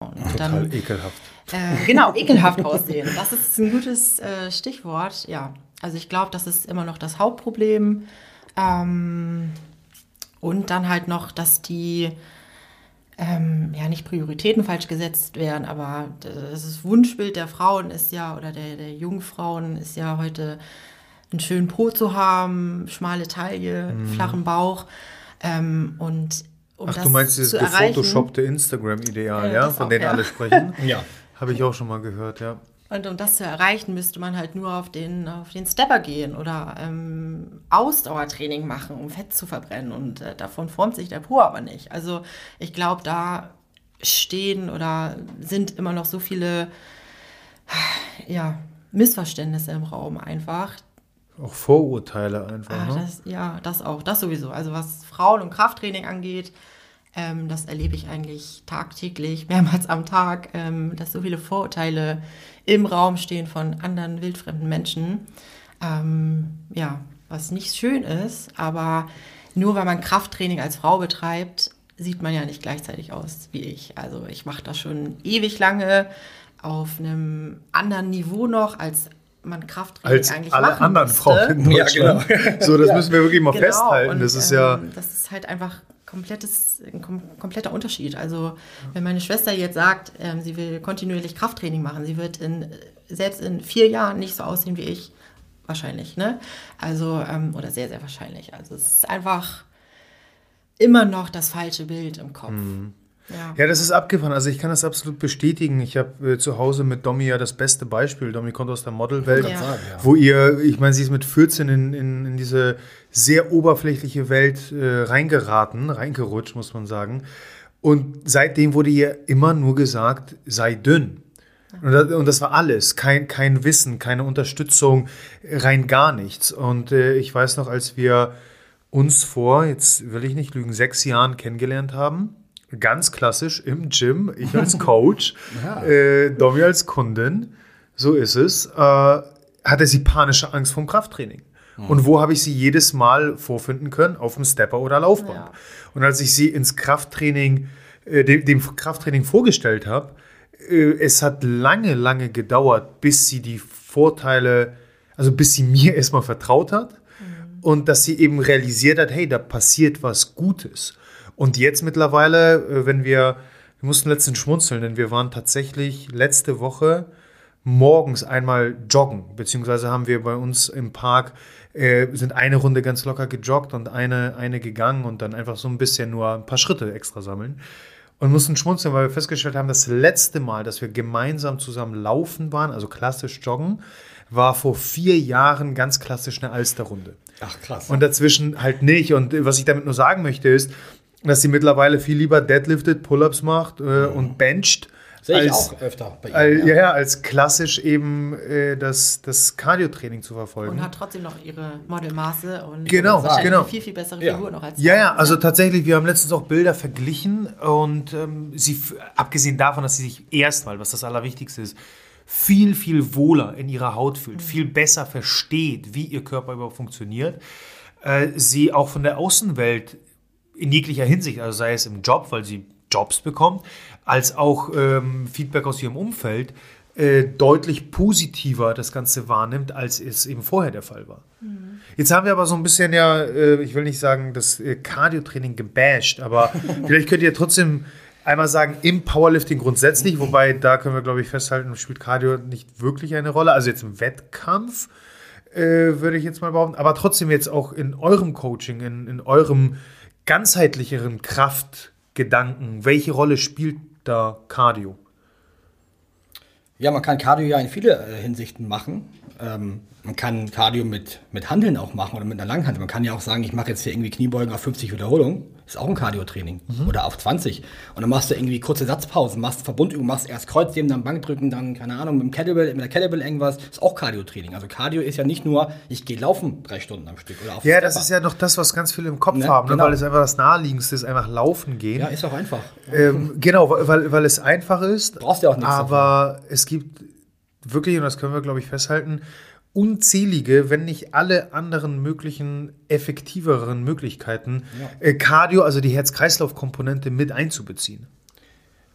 Total dann, ekelhaft. Äh, genau, ekelhaft aussehen. Das ist ein gutes äh, Stichwort. Ja, also ich glaube, das ist immer noch das Hauptproblem. Ähm, und dann halt noch, dass die ähm, ja nicht Prioritäten falsch gesetzt werden, aber das Wunschbild der Frauen ist ja, oder der, der Jungfrauen ist ja heute einen schönen Po zu haben, schmale Taille, mhm. flachen Bauch. Ähm, und um Ach, du meinst dieses gefotoshoppte Instagram-Ideal, äh, ja, von dem ja. alle sprechen? ja. Habe ich auch schon mal gehört, ja. Und um das zu erreichen, müsste man halt nur auf den, auf den Stepper gehen oder ähm, Ausdauertraining machen, um Fett zu verbrennen. Und äh, davon formt sich der Po aber nicht. Also ich glaube, da stehen oder sind immer noch so viele ja, Missverständnisse im Raum einfach. Auch Vorurteile einfach. Ah, ne? das, ja, das auch, das sowieso. Also was Frauen- und Krafttraining angeht, ähm, das erlebe ich eigentlich tagtäglich, mehrmals am Tag, ähm, dass so viele Vorurteile im Raum stehen von anderen wildfremden Menschen. Ähm, ja, was nicht schön ist, aber nur weil man Krafttraining als Frau betreibt, sieht man ja nicht gleichzeitig aus wie ich. Also ich mache das schon ewig lange auf einem anderen Niveau noch als man Krafttraining als eigentlich alle machen anderen müsste. Frauen in Deutschland. Ja, genau. So, das ja. müssen wir wirklich mal genau. festhalten. Und, das ist ja ähm, das ist halt einfach komplettes, ein kom kompletter Unterschied. Also wenn meine Schwester jetzt sagt, ähm, sie will kontinuierlich Krafttraining machen, sie wird in, selbst in vier Jahren nicht so aussehen wie ich, wahrscheinlich. Ne? Also, ähm, oder sehr, sehr wahrscheinlich. Also es ist einfach immer noch das falsche Bild im Kopf. Mhm. Ja. ja, das ist abgefahren. Also ich kann das absolut bestätigen. Ich habe äh, zu Hause mit Domi ja das beste Beispiel. Domi kommt aus der Modelwelt, ja. wo ihr, ich meine, sie ist mit 14 in, in, in diese sehr oberflächliche Welt äh, reingeraten, reingerutscht, muss man sagen. Und seitdem wurde ihr immer nur gesagt, sei dünn. Und das, und das, war alles. Kein, kein Wissen, keine Unterstützung, rein gar nichts. Und äh, ich weiß noch, als wir uns vor, jetzt will ich nicht lügen, sechs Jahren kennengelernt haben, ganz klassisch im Gym, ich als Coach, ja. äh, Domi als Kundin, so ist es, äh, hatte sie panische Angst vom Krafttraining. Mhm. Und wo habe ich sie jedes Mal vorfinden können? Auf dem Stepper oder Laufband. Ja. Und als ich sie ins Krafttraining, äh, dem, dem, Krafttraining vorgestellt habe, äh, es hat lange, lange gedauert, bis sie die Vorteile, also bis sie mir erstmal vertraut hat mhm. und dass sie eben realisiert hat, hey, da passiert was Gutes. Und jetzt mittlerweile, äh, wenn wir, wir mussten letztens schmunzeln, denn wir waren tatsächlich letzte Woche morgens einmal joggen, beziehungsweise haben wir bei uns im Park äh, sind eine Runde ganz locker gejoggt und eine, eine gegangen und dann einfach so ein bisschen nur ein paar Schritte extra sammeln. Und mussten schmunzeln, weil wir festgestellt haben, das letzte Mal, dass wir gemeinsam zusammen laufen waren, also klassisch joggen, war vor vier Jahren ganz klassisch eine Alsterrunde. Ach krass. Und dazwischen halt nicht. Und was ich damit nur sagen möchte ist, dass sie mittlerweile viel lieber deadliftet, Pull-ups macht äh, mhm. und bencht. Sehe ich auch öfter bei ihr. Als, ja. ja, als klassisch eben äh, das, das Cardio-Training zu verfolgen. Und hat trotzdem noch ihre Modelmaße und genau, genau. viel, viel bessere Figur ja. noch als Ja, ja, also tatsächlich, wir haben letztens auch Bilder verglichen und ähm, sie, abgesehen davon, dass sie sich erstmal, was das Allerwichtigste ist, viel, viel wohler in ihrer Haut fühlt, mhm. viel besser versteht, wie ihr Körper überhaupt funktioniert, äh, sie auch von der Außenwelt in jeglicher Hinsicht, also sei es im Job, weil sie Jobs bekommt, als auch ähm, Feedback aus ihrem Umfeld, äh, deutlich positiver das Ganze wahrnimmt, als es eben vorher der Fall war. Mhm. Jetzt haben wir aber so ein bisschen ja, äh, ich will nicht sagen, das äh, Cardio-Training gebasht, aber vielleicht könnt ihr trotzdem einmal sagen, im Powerlifting grundsätzlich, wobei da können wir, glaube ich, festhalten, spielt Cardio nicht wirklich eine Rolle. Also jetzt im Wettkampf äh, würde ich jetzt mal behaupten, aber trotzdem jetzt auch in eurem Coaching, in, in eurem ganzheitlicheren Kraftgedanken, welche Rolle spielt da Cardio? Ja, man kann Cardio ja in viele äh, Hinsichten machen. Ähm, man kann Cardio mit, mit Handeln auch machen oder mit einer Langhand. Man kann ja auch sagen, ich mache jetzt hier irgendwie Kniebeugen auf 50 Wiederholungen. Ist auch ein Cardio-Training. Mhm. Oder auf 20. Und dann machst du irgendwie kurze Satzpausen, machst Verbundübungen, machst erst Kreuzheben, dann Bankdrücken, dann, keine Ahnung, mit dem Kettlebell, mit der Kettlebell irgendwas. Ist auch Cardio-Training. Also Cardio ist ja nicht nur, ich gehe laufen drei Stunden am Stück. Oder auf ja, das ist ja noch das, was ganz viele im Kopf ne? haben, ne? genau. weil es einfach das Naheliegendste ist, einfach laufen gehen. Ja, ist auch einfach. Ähm, genau, weil, weil es einfach ist. Brauchst ja auch nichts. Aber davon. es gibt wirklich, und das können wir, glaube ich, festhalten, unzählige, wenn nicht alle anderen möglichen effektiveren Möglichkeiten, ja. äh, Cardio, also die Herz-Kreislauf-Komponente mit einzubeziehen.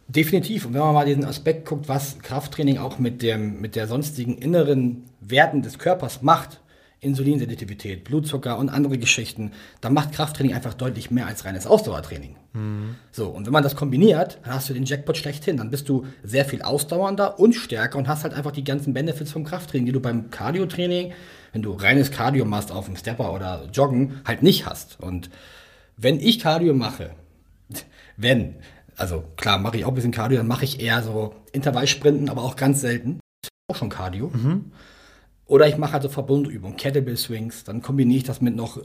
Definitiv. Und wenn man mal diesen Aspekt guckt, was Krafttraining auch mit, dem, mit der sonstigen inneren Werten des Körpers macht, Insulinsensitivität, Blutzucker und andere Geschichten, dann macht Krafttraining einfach deutlich mehr als reines Ausdauertraining. Mhm. So, und wenn man das kombiniert, dann hast du den Jackpot schlechthin. Dann bist du sehr viel ausdauernder und stärker und hast halt einfach die ganzen Benefits vom Krafttraining, die du beim Cardio-Training, wenn du reines Cardio machst auf dem Stepper oder Joggen, halt nicht hast. Und wenn ich Cardio mache, wenn, also klar, mache ich auch ein bisschen Cardio, dann mache ich eher so Intervallsprinten, aber auch ganz selten. Auch schon Cardio. Mhm. Oder ich mache also Verbundübungen, Kettlebell Swings, dann kombiniere ich das mit noch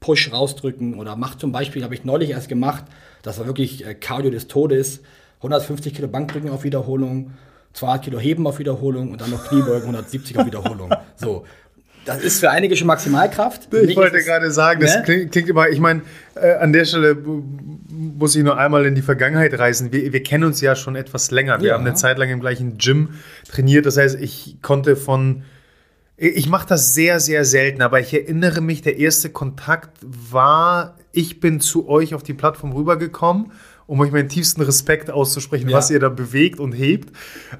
Push rausdrücken oder mache zum Beispiel, habe ich neulich erst gemacht, das war wirklich äh, Cardio des Todes, 150 Kilo Bankdrücken auf Wiederholung, 200 Kilo Heben auf Wiederholung und dann noch Kniebeugen 170 auf Wiederholung. So, das ist für einige schon Maximalkraft. Ich wollte gerade sagen, das ne? klingt, klingt, immer, ich meine, äh, an der Stelle muss ich nur einmal in die Vergangenheit reisen. Wir, wir kennen uns ja schon etwas länger. Wir ja. haben eine Zeit lang im gleichen Gym trainiert. Das heißt, ich konnte von ich mache das sehr, sehr selten, aber ich erinnere mich, der erste Kontakt war, ich bin zu euch auf die Plattform rübergekommen um euch meinen tiefsten Respekt auszusprechen, ja. was ihr da bewegt und hebt.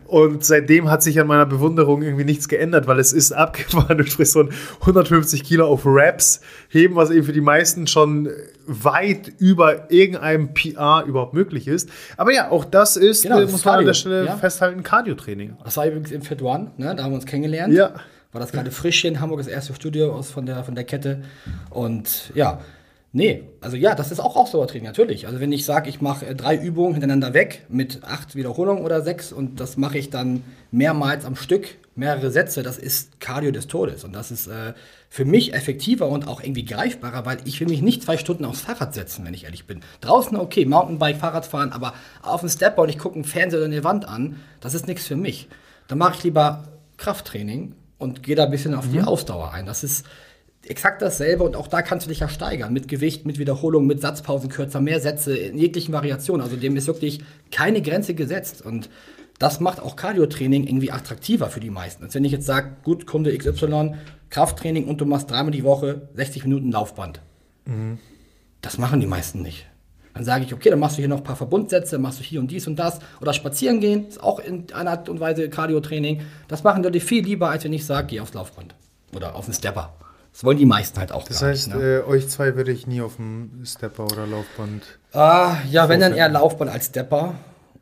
Und seitdem hat sich an meiner Bewunderung irgendwie nichts geändert, weil es ist abgefahren. Du sprichst von 150 Kilo auf Raps heben, was eben für die meisten schon weit über irgendeinem PR überhaupt möglich ist. Aber ja, auch das ist, genau, das muss man an der Stelle ja. festhalten, Cardio-Training. Das war übrigens im Fit One, ne? da haben wir uns kennengelernt. Ja. War das gerade frisch hier in Hamburg, das erste Studio aus von der, von der Kette. Und ja, Nee, also ja, das ist auch Ausdauertraining, natürlich. Also wenn ich sage, ich mache äh, drei Übungen hintereinander weg mit acht Wiederholungen oder sechs und das mache ich dann mehrmals am Stück, mehrere Sätze, das ist Cardio des Todes. Und das ist äh, für mich effektiver und auch irgendwie greifbarer, weil ich will mich nicht zwei Stunden aufs Fahrrad setzen, wenn ich ehrlich bin. Draußen okay, Mountainbike, Fahrrad fahren, aber auf den Stepper und ich gucke einen Fernseher oder eine Wand an, das ist nichts für mich. Dann mache ich lieber Krafttraining und gehe da ein bisschen auf mhm. die Ausdauer ein. Das ist exakt dasselbe und auch da kannst du dich ja steigern. Mit Gewicht, mit Wiederholung, mit Satzpausen kürzer, mehr Sätze in jeglichen Variationen. Also dem ist wirklich keine Grenze gesetzt. Und das macht auch Cardio-Training irgendwie attraktiver für die meisten. Als wenn ich jetzt sage, gut, Kunde XY, Krafttraining und du machst dreimal die Woche 60 Minuten Laufband. Mhm. Das machen die meisten nicht. Dann sage ich, okay, dann machst du hier noch ein paar Verbundsätze, machst du hier und dies und das. Oder spazieren gehen, ist auch in einer Art und Weise Cardio-Training. Das machen Leute viel lieber, als wenn ich sage, geh aufs Laufband. Oder auf den Stepper. Das wollen die meisten halt auch Das heißt, nicht, ne? äh, euch zwei würde ich nie auf dem Stepper oder Laufband. Ah, ja, wenn dann eher Laufband als Stepper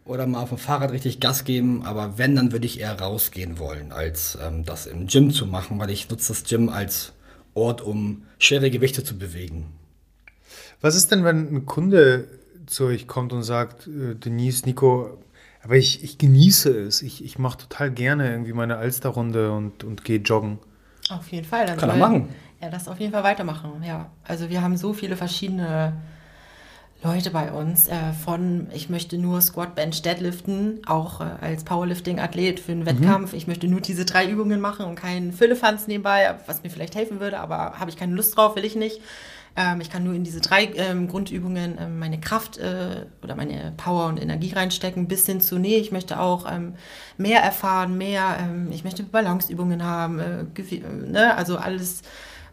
oder mal auf dem Fahrrad richtig Gas geben, aber wenn, dann würde ich eher rausgehen wollen, als ähm, das im Gym zu machen, weil ich nutze das Gym als Ort, um schwere Gewichte zu bewegen. Was ist denn, wenn ein Kunde zu euch kommt und sagt, äh, Denise, Nico, aber ich, ich genieße es, ich, ich mache total gerne irgendwie meine Alsterrunde und, und gehe joggen. Auf jeden Fall. Dann Kann er machen ja, das auf jeden Fall weitermachen. Ja, also wir haben so viele verschiedene Leute bei uns äh, von ich möchte nur Squat, Bench, Deadliften, auch äh, als Powerlifting-Athlet für einen mhm. Wettkampf. Ich möchte nur diese drei Übungen machen und keinen Füllefanz nebenbei, was mir vielleicht helfen würde, aber habe ich keine Lust drauf, will ich nicht. Ähm, ich kann nur in diese drei ähm, Grundübungen ähm, meine Kraft äh, oder meine Power und Energie reinstecken, bis hin zu, nee, ich möchte auch ähm, mehr erfahren, mehr, ähm, ich möchte Balanceübungen haben, äh, äh, ne? also alles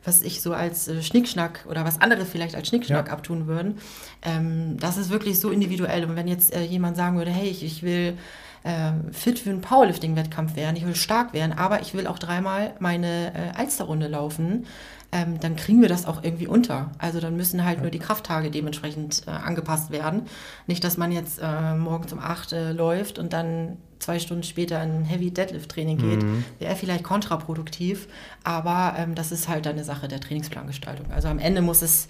was ich so als äh, Schnickschnack oder was andere vielleicht als Schnickschnack ja. abtun würden. Ähm, das ist wirklich so individuell. Und wenn jetzt äh, jemand sagen würde, hey, ich, ich will äh, fit für einen Powerlifting-Wettkampf werden, ich will stark werden, aber ich will auch dreimal meine äh, Alsterrunde laufen, ähm, dann kriegen wir das auch irgendwie unter. Also dann müssen halt nur die Krafttage dementsprechend äh, angepasst werden. Nicht, dass man jetzt äh, morgens um 8 äh, läuft und dann zwei Stunden später ein Heavy Deadlift Training geht, mhm. wäre vielleicht kontraproduktiv, aber ähm, das ist halt eine Sache der Trainingsplangestaltung. Also am Ende muss es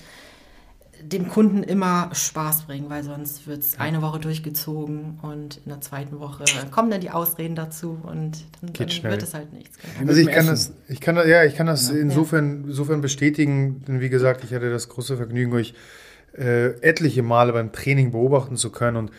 dem Kunden immer Spaß bringen, weil sonst wird es eine Woche durchgezogen und in der zweiten Woche kommen dann die Ausreden dazu und dann, dann wird es halt nichts. Genau. Also ich kann das, ich kann ja, ich kann das ja. insofern, insofern bestätigen, denn wie gesagt, ich hatte das große Vergnügen, euch äh, etliche Male beim Training beobachten zu können und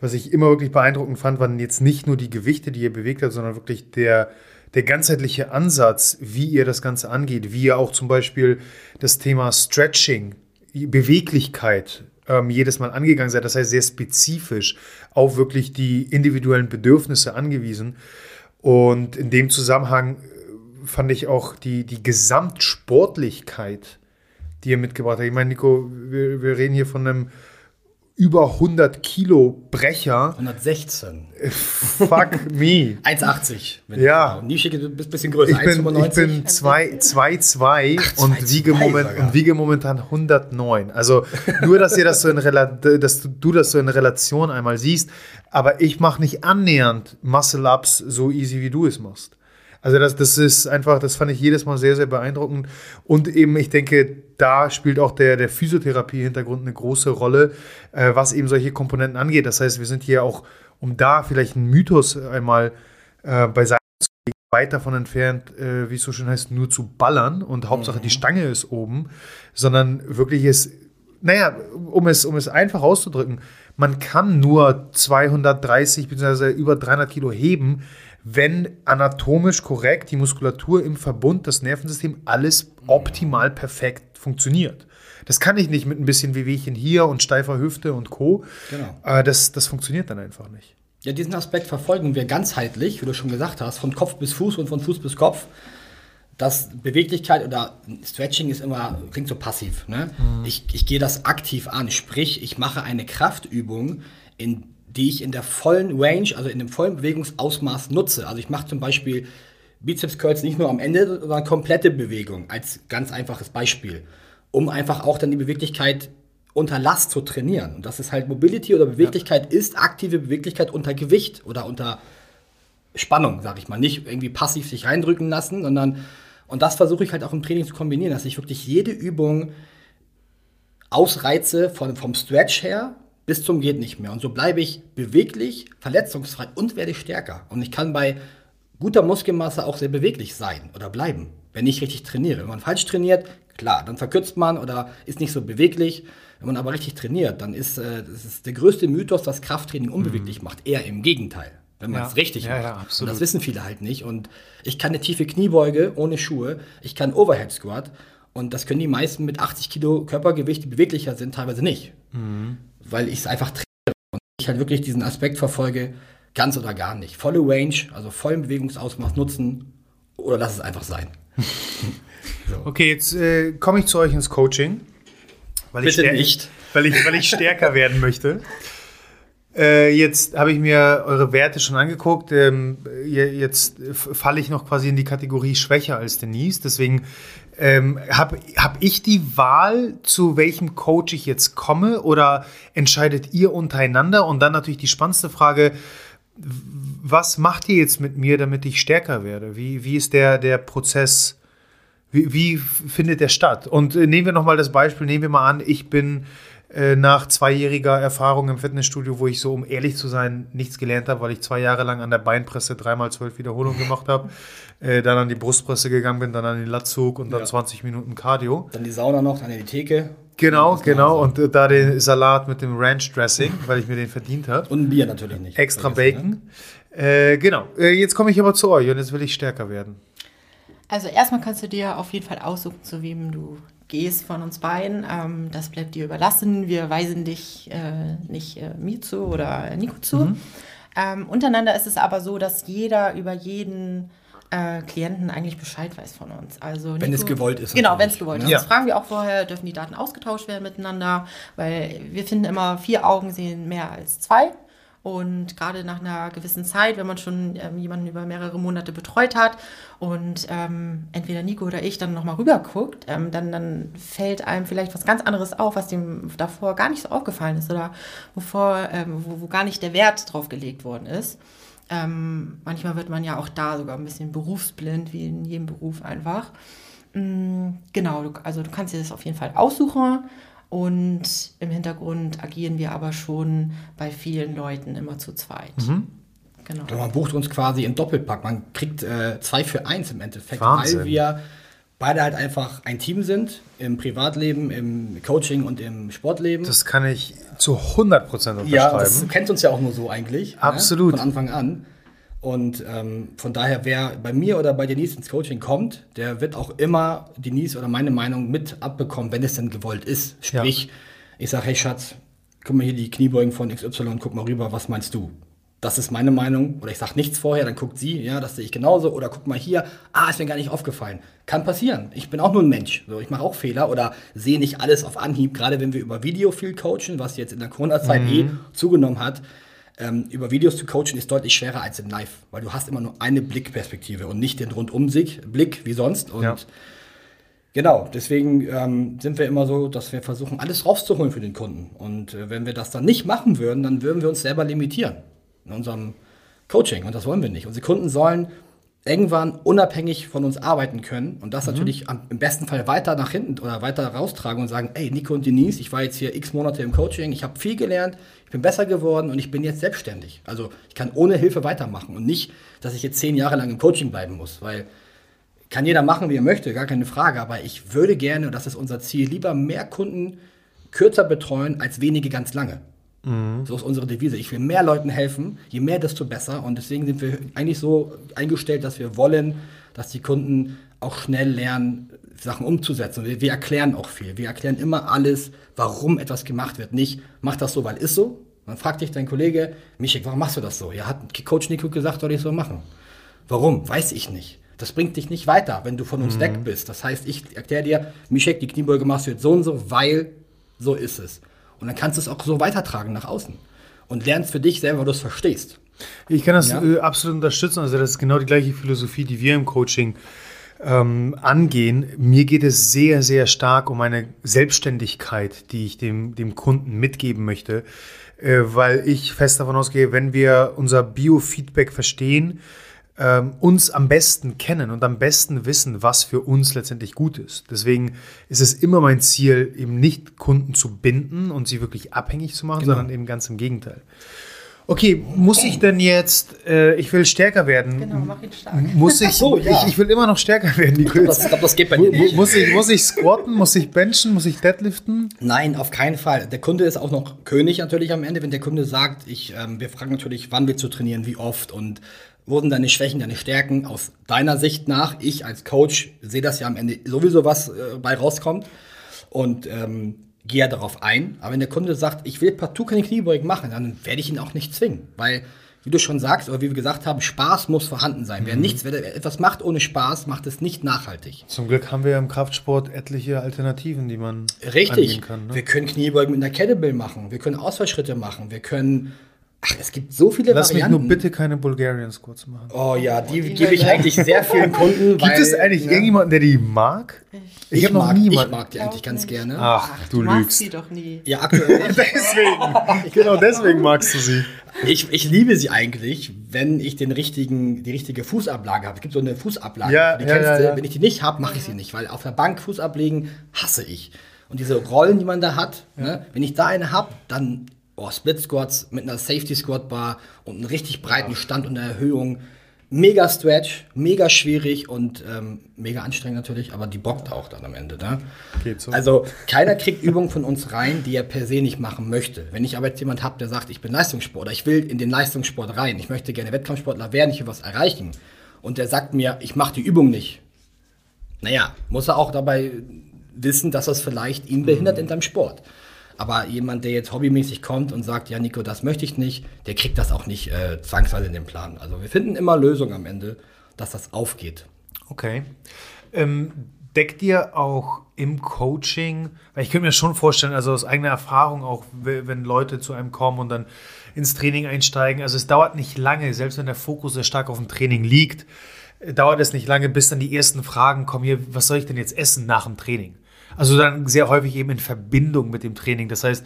was ich immer wirklich beeindruckend fand, waren jetzt nicht nur die Gewichte, die ihr bewegt habt, sondern wirklich der, der ganzheitliche Ansatz, wie ihr das Ganze angeht, wie ihr auch zum Beispiel das Thema Stretching, Beweglichkeit ähm, jedes Mal angegangen seid. Das heißt, sehr spezifisch auf wirklich die individuellen Bedürfnisse angewiesen. Und in dem Zusammenhang äh, fand ich auch die, die Gesamtsportlichkeit, die ihr mitgebracht habt. Ich meine, Nico, wir, wir reden hier von einem über 100 Kilo Brecher. 116. Fuck me. 1,80. Ja. Und Nische ist ein bisschen größer. Ich bin 2,2 und, wiege moment, und wiege momentan 109. Also nur, dass ihr das so in dass du das so in Relation einmal siehst. Aber ich mache nicht annähernd Muscle-Ups so easy, wie du es machst. Also das, das ist einfach, das fand ich jedes Mal sehr, sehr beeindruckend. Und eben, ich denke, da spielt auch der, der Physiotherapie-Hintergrund eine große Rolle, äh, was eben solche Komponenten angeht. Das heißt, wir sind hier auch, um da vielleicht einen Mythos einmal äh, beiseite zu legen, weit davon entfernt, äh, wie es so schön heißt, nur zu ballern und Hauptsache mhm. die Stange ist oben, sondern wirklich ist, naja, um es, um es einfach auszudrücken, man kann nur 230 bzw. über 300 Kilo heben, wenn anatomisch korrekt die Muskulatur im Verbund, das Nervensystem, alles optimal perfekt funktioniert. Das kann ich nicht mit ein bisschen Wehwehchen hier und steifer Hüfte und Co. Genau. Äh, das, das funktioniert dann einfach nicht. Ja, diesen Aspekt verfolgen wir ganzheitlich, wie du schon gesagt hast, von Kopf bis Fuß und von Fuß bis Kopf. dass Beweglichkeit oder Stretching ist immer, klingt so passiv. Ne? Mhm. Ich, ich gehe das aktiv an, sprich, ich mache eine Kraftübung, in die ich in der vollen Range, also in dem vollen Bewegungsausmaß nutze. Also ich mache zum Beispiel Bizeps Curls nicht nur am Ende, sondern komplette Bewegung als ganz einfaches Beispiel, um einfach auch dann die Beweglichkeit unter Last zu trainieren. Und das ist halt Mobility oder Beweglichkeit ja. ist aktive Beweglichkeit unter Gewicht oder unter Spannung, sag ich mal. Nicht irgendwie passiv sich reindrücken lassen, sondern und das versuche ich halt auch im Training zu kombinieren, dass ich wirklich jede Übung ausreize von, vom Stretch her bis zum geht nicht mehr. Und so bleibe ich beweglich, verletzungsfrei und werde stärker. Und ich kann bei guter Muskelmasse auch sehr beweglich sein oder bleiben, wenn ich richtig trainiere. Wenn man falsch trainiert, klar, dann verkürzt man oder ist nicht so beweglich. Wenn man aber richtig trainiert, dann ist äh, das ist der größte Mythos, dass Krafttraining unbeweglich mhm. macht. Eher im Gegenteil, wenn man es ja. richtig ja, macht. Ja, absolut. Und das wissen viele halt nicht. Und ich kann eine tiefe Kniebeuge ohne Schuhe, ich kann Overhead Squat und das können die meisten mit 80 Kilo Körpergewicht, die beweglicher sind, teilweise nicht. Mhm. Weil ich es einfach trainiere und ich halt wirklich diesen Aspekt verfolge, ganz oder gar nicht. Volle Range, also vollen Bewegungsausmaß nutzen oder lass es einfach sein. so. Okay, jetzt äh, komme ich zu euch ins Coaching. Weil Bitte ich nicht. Weil ich, weil ich stärker werden möchte. Äh, jetzt habe ich mir eure Werte schon angeguckt. Ähm, jetzt falle ich noch quasi in die Kategorie schwächer als Denise. Deswegen ähm, habe hab ich die Wahl, zu welchem Coach ich jetzt komme oder entscheidet ihr untereinander? Und dann natürlich die spannendste Frage, was macht ihr jetzt mit mir, damit ich stärker werde? Wie, wie ist der, der Prozess? Wie, wie findet der statt? Und äh, nehmen wir nochmal das Beispiel, nehmen wir mal an, ich bin äh, nach zweijähriger Erfahrung im Fitnessstudio, wo ich so, um ehrlich zu sein, nichts gelernt habe, weil ich zwei Jahre lang an der Beinpresse dreimal zwölf Wiederholungen gemacht habe, äh, dann an die Brustpresse gegangen bin, dann an den Latzug und dann ja. 20 Minuten Cardio. Dann die Sauna noch, dann in die Theke. Genau, genau. Und äh, da den Salat mit dem Ranch Dressing, weil ich mir den verdient habe. Und ein Bier natürlich nicht. Extra Bacon. Ne? Äh, genau. Äh, jetzt komme ich aber zu euch und jetzt will ich stärker werden. Also erstmal kannst du dir auf jeden Fall aussuchen, zu wem du gehst von uns beiden. Ähm, das bleibt dir überlassen. Wir weisen dich äh, nicht äh, mir zu oder Nico zu. Mhm. Ähm, untereinander ist es aber so, dass jeder über jeden äh, Klienten eigentlich Bescheid weiß von uns. Also wenn es gewollt ist. Genau, wenn es gewollt ist. Ja. Das fragen wir auch vorher, dürfen die Daten ausgetauscht werden miteinander, weil wir finden immer, vier Augen sehen mehr als zwei. Und gerade nach einer gewissen Zeit, wenn man schon ähm, jemanden über mehrere Monate betreut hat und ähm, entweder Nico oder ich dann nochmal rüber guckt, ähm, dann, dann fällt einem vielleicht was ganz anderes auf, was dem davor gar nicht so aufgefallen ist oder wovor, ähm, wo, wo gar nicht der Wert drauf gelegt worden ist. Ähm, manchmal wird man ja auch da sogar ein bisschen berufsblind, wie in jedem Beruf einfach. Mhm, genau, also du kannst dir das auf jeden Fall aussuchen und im Hintergrund agieren wir aber schon bei vielen Leuten immer zu zweit. Mhm. Genau. Und man bucht uns quasi im Doppelpack. Man kriegt äh, zwei für eins im Endeffekt, Wahnsinn. weil wir beide halt einfach ein Team sind, im Privatleben, im Coaching und im Sportleben. Das kann ich zu 100% unterschreiben. Ja, das kennt uns ja auch nur so eigentlich. Ne, Absolut. Ne? Von Anfang an. Und ähm, von daher, wer bei mir oder bei Denise ins Coaching kommt, der wird auch immer Denise oder meine Meinung mit abbekommen, wenn es denn gewollt ist. Sprich, ja. ich sage, hey Schatz, guck mal hier die Kniebeugen von XY, guck mal rüber, was meinst du? Das ist meine Meinung. Oder ich sage nichts vorher, dann guckt sie, ja, das sehe ich genauso. Oder guck mal hier, ah, ist mir gar nicht aufgefallen. Kann passieren. Ich bin auch nur ein Mensch. So, ich mache auch Fehler oder sehe nicht alles auf Anhieb, gerade wenn wir über Video viel coachen, was jetzt in der Corona-Zeit mhm. eh zugenommen hat ähm, über Videos zu coachen ist deutlich schwerer als im Live, weil du hast immer nur eine Blickperspektive und nicht den Rundumblick wie sonst. Und ja. genau, deswegen ähm, sind wir immer so, dass wir versuchen, alles rauszuholen für den Kunden. Und äh, wenn wir das dann nicht machen würden, dann würden wir uns selber limitieren in unserem Coaching. Und das wollen wir nicht. Unsere Kunden sollen irgendwann unabhängig von uns arbeiten können und das mhm. natürlich am, im besten Fall weiter nach hinten oder weiter raustragen und sagen, ey, Nico und Denise, ich war jetzt hier x Monate im Coaching, ich habe viel gelernt, ich bin besser geworden und ich bin jetzt selbstständig. Also ich kann ohne Hilfe weitermachen und nicht, dass ich jetzt zehn Jahre lang im Coaching bleiben muss, weil kann jeder machen, wie er möchte, gar keine Frage, aber ich würde gerne, und das ist unser Ziel, lieber mehr Kunden kürzer betreuen als wenige ganz lange. Mhm. So ist unsere Devise. Ich will mehr Leuten helfen. Je mehr, desto besser. Und deswegen sind wir eigentlich so eingestellt, dass wir wollen, dass die Kunden auch schnell lernen, Sachen umzusetzen. Wir, wir erklären auch viel. Wir erklären immer alles, warum etwas gemacht wird. Nicht, mach das so, weil ist so. Dann fragt dich dein Kollege, Michik, warum machst du das so? Ja, hat Coach Nico gesagt, soll ich so machen. Warum? Weiß ich nicht. Das bringt dich nicht weiter, wenn du von uns mhm. weg bist. Das heißt, ich erkläre dir, Mischek, die Kniebeuge machst du jetzt so und so, weil so ist es. Und dann kannst du es auch so weitertragen nach außen. Und lernst für dich selber, weil du es verstehst. Ich kann das ja? äh, absolut unterstützen. Also, das ist genau die gleiche Philosophie, die wir im Coaching ähm, angehen. Mir geht es sehr, sehr stark um eine Selbstständigkeit, die ich dem, dem Kunden mitgeben möchte, äh, weil ich fest davon ausgehe, wenn wir unser Biofeedback verstehen, ähm, uns am besten kennen und am besten wissen, was für uns letztendlich gut ist. Deswegen ist es immer mein Ziel, eben nicht Kunden zu binden und sie wirklich abhängig zu machen, genau. sondern eben ganz im Gegenteil. Okay, muss ich denn jetzt, äh, ich will stärker werden. Genau, mach ihn stark. Muss ich, so, ja. ich, ich, will immer noch stärker werden. Ich glaube, das, glaub, das, geht bei dir nicht. Muss ich, muss ich squatten, muss ich benchen, muss ich deadliften? Nein, auf keinen Fall. Der Kunde ist auch noch König natürlich am Ende, wenn der Kunde sagt, ich, ähm, wir fragen natürlich, wann willst du trainieren, wie oft und wo sind deine Schwächen, deine Stärken aus deiner Sicht nach. Ich als Coach sehe das ja am Ende sowieso, was äh, bei rauskommt. Und ähm, gehe ja darauf ein. Aber wenn der Kunde sagt, ich will partout keine Kniebeugen machen, dann werde ich ihn auch nicht zwingen. Weil, wie du schon sagst, oder wie wir gesagt haben, Spaß muss vorhanden sein. Mhm. Wer nichts, wer etwas macht ohne Spaß, macht es nicht nachhaltig. Zum Glück haben wir im Kraftsport etliche Alternativen, die man Richtig. kann. Ne? Wir können Kniebeugen mit einer Kettlebell machen. Wir können Ausfallschritte machen. Wir können Ach, es gibt so viele Lass Varianten. Lass mich nur bitte keine Bulgarian Squats machen. Oh ja, die oh, gebe ich eigentlich sehr vielen Kunden. Gibt es eigentlich ne? irgendjemanden, der die mag? Ich, ich habe noch niemanden. Ich mag die eigentlich ganz gerne. Ach, Ach du, du lügst. sie doch nie. Ja, aktuell. deswegen. genau deswegen magst du sie. Ich, ich liebe sie eigentlich, wenn ich den richtigen, die richtige Fußablage habe. Es gibt so eine Fußablage. Ja, die ja, kennst ja, du. Wenn ich die nicht habe, mache ich sie nicht, weil auf der Bank Fuß ablegen hasse ich. Und diese Rollen, die man da hat, ne, wenn ich da eine habe, dann oh, Split Squats mit einer Safety Squat Bar und einem richtig breiten Stand und einer Erhöhung. Mega Stretch, mega schwierig und ähm, mega anstrengend natürlich, aber die bockt auch dann am Ende. Ne? Geht so. Also keiner kriegt Übungen von uns rein, die er per se nicht machen möchte. Wenn ich aber jetzt jemand habe, der sagt, ich bin Leistungssportler, ich will in den Leistungssport rein, ich möchte gerne Wettkampfsportler werden, ich will was erreichen und der sagt mir, ich mache die Übung nicht, naja, muss er auch dabei wissen, dass das vielleicht ihn behindert in seinem Sport. Aber jemand, der jetzt hobbymäßig kommt und sagt, ja, Nico, das möchte ich nicht, der kriegt das auch nicht äh, zwangsweise in den Plan. Also wir finden immer Lösungen am Ende, dass das aufgeht. Okay. Ähm, deckt ihr auch im Coaching, weil ich könnte mir schon vorstellen, also aus eigener Erfahrung auch, wenn Leute zu einem kommen und dann ins Training einsteigen, also es dauert nicht lange, selbst wenn der Fokus sehr stark auf dem Training liegt, dauert es nicht lange, bis dann die ersten Fragen kommen, hier, was soll ich denn jetzt essen nach dem Training? Also dann sehr häufig eben in Verbindung mit dem Training. Das heißt,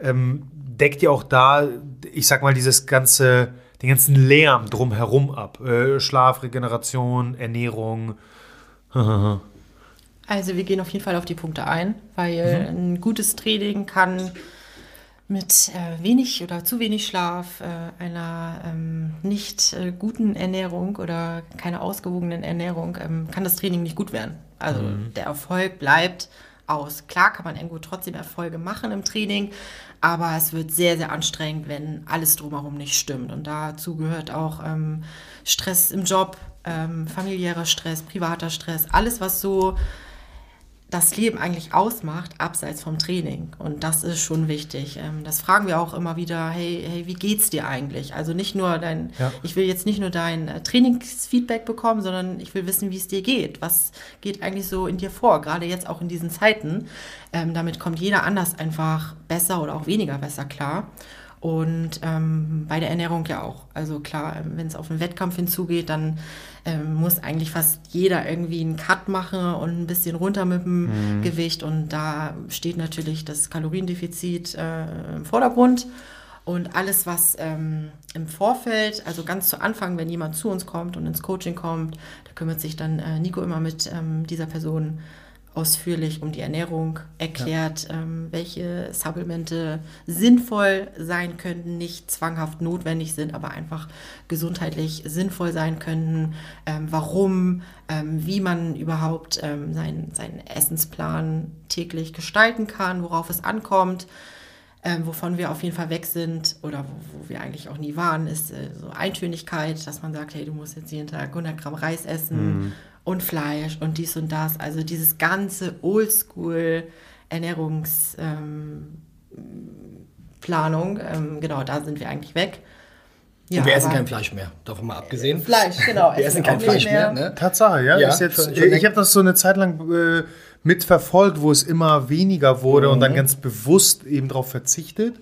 ähm, deckt ihr auch da, ich sag mal, dieses ganze, den ganzen Lärm drumherum ab? Äh, Schlaf, Regeneration, Ernährung. also wir gehen auf jeden Fall auf die Punkte ein, weil mhm. ein gutes Training kann mit äh, wenig oder zu wenig Schlaf, äh, einer ähm, nicht äh, guten Ernährung oder keiner ausgewogenen Ernährung, ähm, kann das Training nicht gut werden. Also mhm. der Erfolg bleibt aus. Klar kann man irgendwo trotzdem Erfolge machen im Training, aber es wird sehr, sehr anstrengend, wenn alles drumherum nicht stimmt. Und dazu gehört auch ähm, Stress im Job, ähm, familiärer Stress, privater Stress, alles, was so das Leben eigentlich ausmacht, abseits vom Training. Und das ist schon wichtig. Ähm, das fragen wir auch immer wieder, hey, hey, wie geht's dir eigentlich? Also nicht nur dein, ja. ich will jetzt nicht nur dein äh, Trainingsfeedback bekommen, sondern ich will wissen, wie es dir geht. Was geht eigentlich so in dir vor? Gerade jetzt auch in diesen Zeiten. Ähm, damit kommt jeder anders einfach besser oder auch weniger besser klar. Und ähm, bei der Ernährung ja auch. Also klar, ähm, wenn es auf einen Wettkampf hinzugeht, dann ähm, muss eigentlich fast jeder irgendwie einen Cut machen und ein bisschen runter mit dem mhm. Gewicht. Und da steht natürlich das Kaloriendefizit äh, im Vordergrund. Und alles, was ähm, im Vorfeld, also ganz zu Anfang, wenn jemand zu uns kommt und ins Coaching kommt, da kümmert sich dann äh, Nico immer mit ähm, dieser Person ausführlich um die Ernährung, erklärt, ja. ähm, welche Supplemente sinnvoll sein könnten, nicht zwanghaft notwendig sind, aber einfach gesundheitlich sinnvoll sein könnten, ähm, warum, ähm, wie man überhaupt ähm, seinen, seinen Essensplan täglich gestalten kann, worauf es ankommt. Ähm, wovon wir auf jeden Fall weg sind oder wo, wo wir eigentlich auch nie waren, ist äh, so Eintönigkeit, dass man sagt, hey, du musst jetzt jeden Tag 100 Gramm Reis essen, mhm und Fleisch und dies und das. Also dieses ganze Oldschool Ernährungsplanung, ähm, ähm, genau, da sind wir eigentlich weg. Ja, und wir essen kein Fleisch mehr, davon mal abgesehen. Fleisch, genau. Wir essen kein Fleisch mehr. mehr ne? Tatsache, ja. ja jetzt, schon, schon ich habe das so eine Zeit lang äh, mitverfolgt, wo es immer weniger wurde mhm. und dann ganz bewusst eben darauf verzichtet.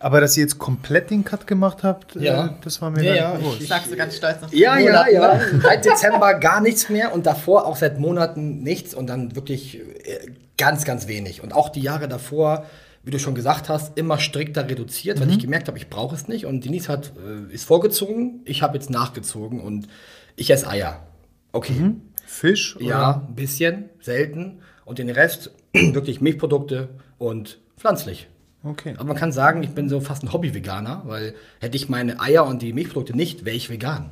Aber dass ihr jetzt komplett den Cut gemacht habt, äh, ja. äh, das war mir ja, ja, bewusst. Ich, sag's ganz stolz noch. Ja, ja, ja. Seit Dezember gar nichts mehr und davor auch seit Monaten nichts und dann wirklich äh, ganz, ganz wenig. Und auch die Jahre davor wie du schon gesagt hast, immer strikter reduziert, mhm. weil ich gemerkt habe, ich brauche es nicht. Und Denise hat, äh, ist vorgezogen, ich habe jetzt nachgezogen und ich esse Eier. Okay. Mhm. Fisch? Oder? Ja, ein bisschen, selten. Und den Rest wirklich Milchprodukte und pflanzlich. Okay. Aber man kann sagen, ich bin so fast ein Hobby-Veganer, weil hätte ich meine Eier und die Milchprodukte nicht, wäre ich vegan.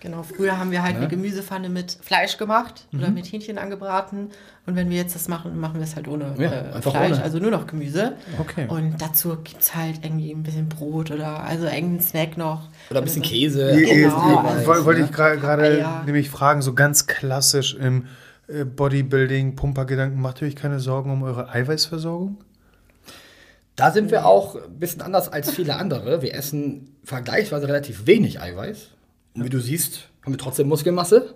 Genau, früher haben wir halt ja. eine Gemüsepfanne mit Fleisch gemacht mhm. oder mit Hähnchen angebraten. Und wenn wir jetzt das machen, machen wir es halt ohne ja, äh, Fleisch, ohne. also nur noch Gemüse. Okay. Und dazu gibt es halt irgendwie ein bisschen Brot oder also irgendeinen Snack noch. Oder ein bisschen so. Käse. Genau, also, wollte ich gerade ja. nämlich fragen, so ganz klassisch im äh, Bodybuilding, Pumpergedanken, macht ihr euch keine Sorgen um eure Eiweißversorgung? Da sind wir auch ein bisschen anders als viele andere. Wir essen vergleichsweise relativ wenig Eiweiß. Und wie du siehst, haben wir trotzdem Muskelmasse,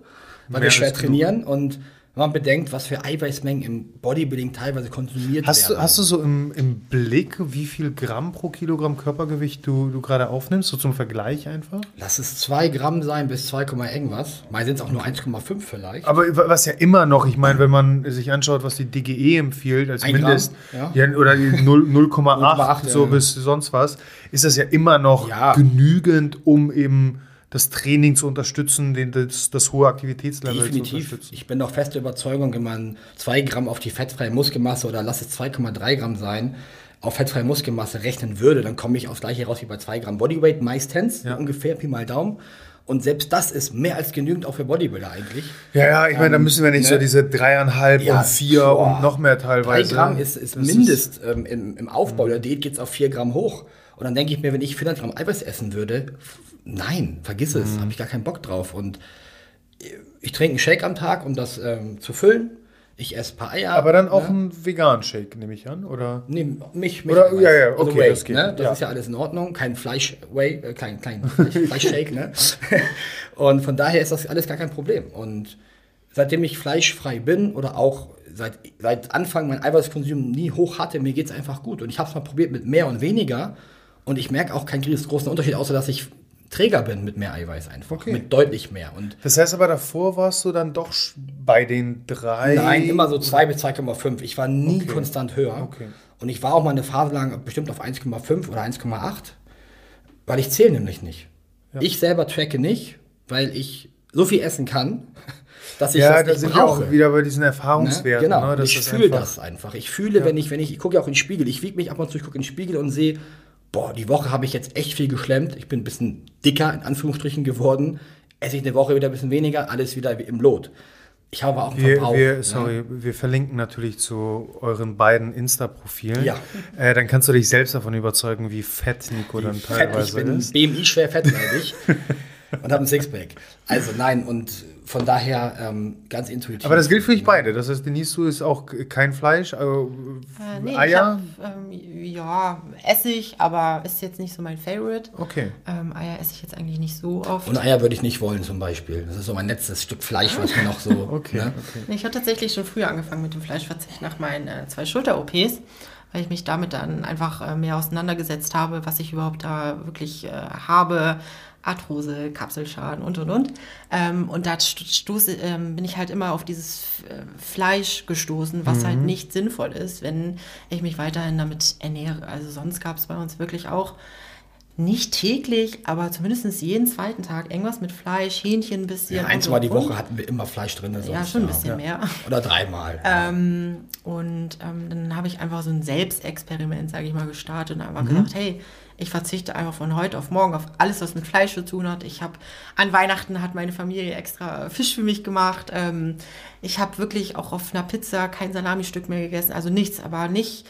weil Mehr wir schwer trainieren. Und wenn man bedenkt, was für Eiweißmengen im Bodybuilding teilweise konsumiert hast werden. Du, hast du so im, im Blick, wie viel Gramm pro Kilogramm Körpergewicht du, du gerade aufnimmst, so zum Vergleich einfach? Lass es 2 Gramm sein bis 2, irgendwas. Mal sind es auch nur 1,5 vielleicht. Aber was ja immer noch, ich meine, wenn man sich anschaut, was die DGE empfiehlt als Ein Mindest, Gramm, ja. Ja, oder 0,8 so ja. bis sonst was, ist das ja immer noch genügend, um eben das Training zu unterstützen, den, das, das hohe Aktivitätslevel Definitiv. zu unterstützen. Ich bin doch feste Überzeugung, wenn man 2 Gramm auf die fettfreie Muskelmasse oder lass es 2,3 Gramm sein, auf fettfreie Muskelmasse rechnen würde, dann komme ich aufs gleiche raus wie bei 2 Gramm Bodyweight, meistens, ja. ungefähr, Pi mal Daumen. Und selbst das ist mehr als genügend auch für Bodybuilder eigentlich. Ja, ja, ich meine, ähm, da müssen wir nicht ne? so diese dreieinhalb ja, und vier boah, und noch mehr teilweise. Drei Gramm ist, ist Mindest. Ist ähm, im, Im Aufbau der Diät geht es auf vier Gramm hoch. Und dann denke ich mir, wenn ich 400 Gramm Eiweiß essen würde, nein, vergiss es, mhm. habe ich gar keinen Bock drauf. Und ich trinke einen Shake am Tag, um das ähm, zu füllen. Ich esse ein paar Eier. Aber dann auch ne? einen veganen Shake, nehme ich an, oder? Nee, mich, mich oder, ja, ja, okay, also Whey, das geht. Ne? Das ja. ist ja alles in Ordnung. Kein Fleisch-Whey, äh, kein, kein Fleisch-Shake, ne? Und von daher ist das alles gar kein Problem. Und seitdem ich fleischfrei bin oder auch seit, seit Anfang mein Eiweißkonsum nie hoch hatte, mir geht es einfach gut. Und ich habe es mal probiert mit mehr und weniger. Und ich merke auch keinen großen Unterschied, außer dass ich Träger bin mit mehr Eiweiß einfach. Okay. Mit deutlich mehr. Und das heißt aber, davor warst du dann doch bei den drei? Nein, immer so 2 bis 2,5. Ich war nie okay. konstant höher. Okay. Und ich war auch mal eine Phase lang bestimmt auf 1,5 oder 1,8, weil ich zähle nämlich nicht. Ja. Ich selber tracke nicht, weil ich so viel essen kann, dass ich ja, das nicht da brauche. Ja, auch wieder bei diesen Erfahrungswerten. Ne? Genau, ne? ich fühle das einfach. Ich fühle, ja. wenn ich, wenn ich, ich gucke ja auch in den Spiegel, ich wiege mich ab und zu, ich gucke in den Spiegel und sehe, boah, die Woche habe ich jetzt echt viel geschlemmt. Ich bin ein bisschen dicker, in Anführungsstrichen, geworden. Esse ich eine Woche wieder ein bisschen weniger, alles wieder wie im Lot. Ich habe auch einen wir, Verbrauch. Wir, sorry, ja. wir verlinken natürlich zu euren beiden Insta-Profilen. Ja. Äh, dann kannst du dich selbst davon überzeugen, wie fett Nico wie dann fett teilweise ich bin ist. BMI schwer fett, glaube ich. und habe ein Sixpack. Also nein, und von daher ähm, ganz intuitiv. Aber das gilt für dich beide. Das heißt, Denise, du isst auch kein Fleisch, also äh, nee, Eier? Hab, ähm, ja, esse ich, aber ist jetzt nicht so mein Favorite. Okay. Ähm, Eier esse ich jetzt eigentlich nicht so oft. Und Eier würde ich nicht wollen zum Beispiel. Das ist so mein letztes Stück Fleisch, was mir noch so... okay, ne? okay. Ich habe tatsächlich schon früher angefangen mit dem Fleischverzicht nach meinen äh, zwei Schulter-OPs weil ich mich damit dann einfach äh, mehr auseinandergesetzt habe, was ich überhaupt da wirklich äh, habe, Arthrose, Kapselschaden und und und. Ähm, und da stoße, ähm, bin ich halt immer auf dieses äh, Fleisch gestoßen, was halt mhm. halt nicht sinnvoll ist, wenn ich mich weiterhin damit ernähre. Also sonst gab es bei uns wirklich auch nicht täglich, aber zumindest jeden zweiten Tag irgendwas mit Fleisch, Hähnchen ein bisschen. Ja, ein, zwei die Woche hatten wir immer Fleisch drin. ja, schon ein bisschen ja. mehr. Oder dreimal. Ähm, und ähm, dann habe ich einfach so ein Selbstexperiment, sage ich mal, gestartet und einfach mhm. gesagt, hey, ich verzichte einfach von heute auf morgen auf alles, was mit Fleisch zu tun hat. Ich habe an Weihnachten hat meine Familie extra Fisch für mich gemacht. Ähm, ich habe wirklich auch auf einer Pizza kein Salami-Stück mehr gegessen. Also nichts, aber nicht.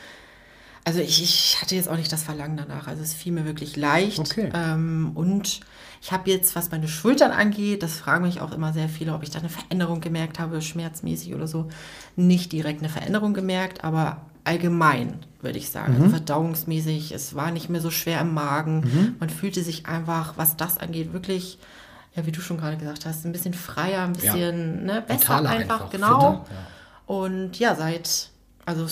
Also ich, ich hatte jetzt auch nicht das Verlangen danach. Also es fiel mir wirklich leicht. Okay. Ähm, und ich habe jetzt, was meine Schultern angeht, das fragen mich auch immer sehr viele, ob ich da eine Veränderung gemerkt habe, schmerzmäßig oder so. Nicht direkt eine Veränderung gemerkt, aber allgemein, würde ich sagen. Also mhm. Also verdauungsmäßig, es war nicht mehr so schwer im Magen. Mhm. Man fühlte sich einfach, was das angeht, wirklich, ja, wie du schon gerade gesagt hast, ein bisschen freier, ein bisschen ja. ne, besser einfach, einfach, genau. Fitter, ja. Und ja, seit, also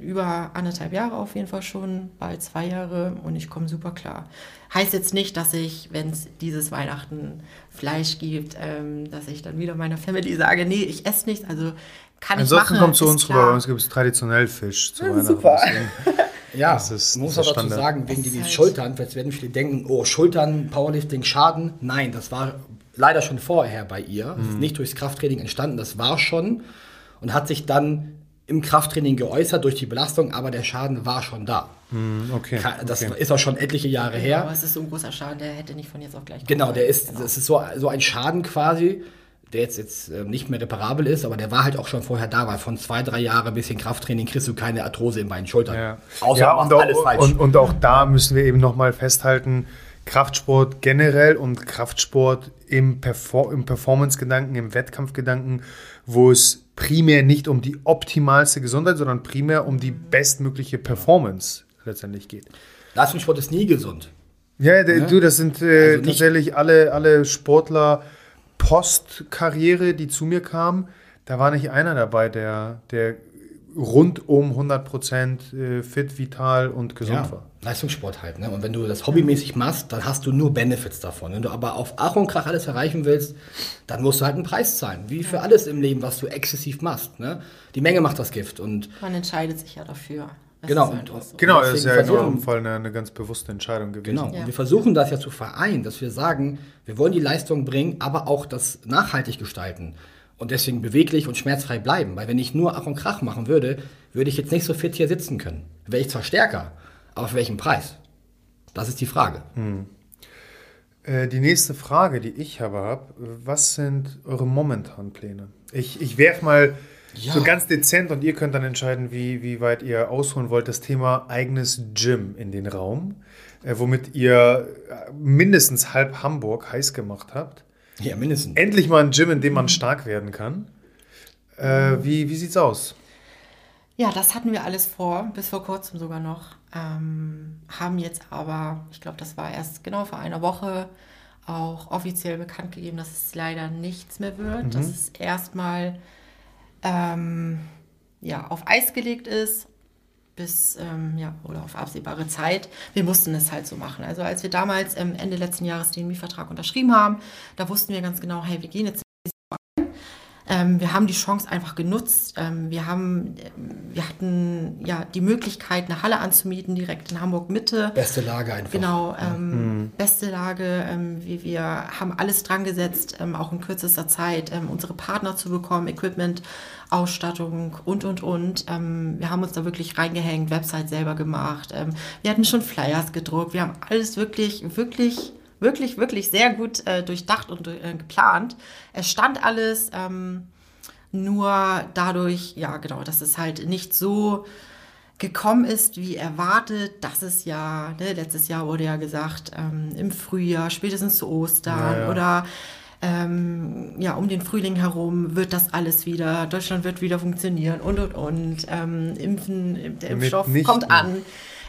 über anderthalb Jahre auf jeden Fall schon, bald zwei Jahre und ich komme super klar. Heißt jetzt nicht, dass ich, wenn es dieses Weihnachten Fleisch gibt, ähm, dass ich dann wieder meiner Family sage, nee, ich esse nichts. Also kann Ansonsten ich machen. kommt zu uns rüber, bei uns gibt es traditionell Fisch zu Weihnachten. Super. ja, das ist, muss auch dazu sagen, wegen die halt Schultern, jetzt werden viele denken, oh, Schultern, Powerlifting, Schaden. Nein, das war leider schon vorher bei ihr. Das ist mhm. nicht durchs Krafttraining entstanden, das war schon und hat sich dann im Krafttraining geäußert durch die Belastung, aber der Schaden war schon da. Hm, okay. Das okay. ist auch schon etliche Jahre genau, her. Aber es ist so ein großer Schaden, der hätte nicht von jetzt auf gleich. Genau, der ist, genau. das ist so, so ein Schaden quasi, der jetzt, jetzt äh, nicht mehr reparabel ist, aber der war halt auch schon vorher da, weil von zwei, drei Jahren bisschen Krafttraining kriegst du keine Arthrose in beiden Schultern. Ja. Außer ja, und, alles auch, falsch. Und, und auch da müssen wir eben nochmal festhalten, Kraftsport generell und Kraftsport im, Perfor im Performance-Gedanken, im Wettkampfgedanken, wo es primär nicht um die optimalste Gesundheit, sondern primär um die bestmögliche Performance letztendlich geht. Leistungssport ist nie gesund. Ja, ja? du, das sind äh, also tatsächlich alle, alle Sportler Postkarriere, die zu mir kamen. Da war nicht einer dabei, der, der rund um 100% äh, fit, vital und gesund ja, war. Leistungssport halt. Ne? Und wenn du das hobbymäßig machst, dann hast du nur Benefits davon. Wenn du aber auf Ach und Krach alles erreichen willst, dann musst du halt einen Preis zahlen. Wie für alles im Leben, was du exzessiv machst. Ne? Die Menge macht das Gift. Und Man entscheidet sich ja dafür. Genau, halt so. genau, das ist ja in eurem Fall eine, eine, ganz bewusste Entscheidung gewesen. Genau, ja. und wir versuchen das ja zu vereinen, dass wir sagen, wir wollen die Leistung bringen, aber auch das nachhaltig gestalten und deswegen beweglich und schmerzfrei bleiben. Weil wenn ich nur Ach und Krach machen würde, würde ich jetzt nicht so fit hier sitzen können. Wäre ich zwar stärker, aber für welchen Preis? Das ist die Frage. Hm. Äh, die nächste Frage, die ich habe, was sind eure momentanen Pläne? Ich, ich werfe mal ja. so ganz dezent und ihr könnt dann entscheiden, wie, wie weit ihr ausholen wollt, das Thema eigenes Gym in den Raum, äh, womit ihr äh, mindestens halb Hamburg heiß gemacht habt. Ja, mindestens. Endlich mal ein Gym, in dem man stark werden kann. Äh, wie wie es aus? Ja, das hatten wir alles vor, bis vor kurzem sogar noch. Ähm, haben jetzt aber, ich glaube, das war erst genau vor einer Woche, auch offiziell bekannt gegeben, dass es leider nichts mehr wird. Mhm. Dass es erstmal ähm, ja, auf Eis gelegt ist bis, ähm, ja, oder auf absehbare Zeit. Wir mussten es halt so machen. Also als wir damals ähm, Ende letzten Jahres den Mietvertrag unterschrieben haben, da wussten wir ganz genau, hey, wir gehen jetzt ähm, wir haben die Chance einfach genutzt. Ähm, wir, haben, wir hatten ja die Möglichkeit, eine Halle anzumieten, direkt in Hamburg Mitte. Beste Lage einfach. Genau, ähm, mhm. beste Lage. Ähm, wir, wir haben alles dran gesetzt, ähm, auch in kürzester Zeit ähm, unsere Partner zu bekommen, Equipment, Ausstattung und, und, und. wir haben uns da wirklich reingehängt, Website selber gemacht. wir hatten schon Flyers gedruckt. Wir haben alles wirklich, wirklich wirklich, wirklich sehr gut äh, durchdacht und äh, geplant. Es stand alles, ähm, nur dadurch, ja genau, dass es halt nicht so gekommen ist, wie erwartet. Das ist ja, ne, letztes Jahr wurde ja gesagt, ähm, im Frühjahr, spätestens zu Ostern ja, ja. oder ähm, ja, um den Frühling herum wird das alles wieder, Deutschland wird wieder funktionieren und und und. Ähm, Impfen, der Impfstoff kommt an.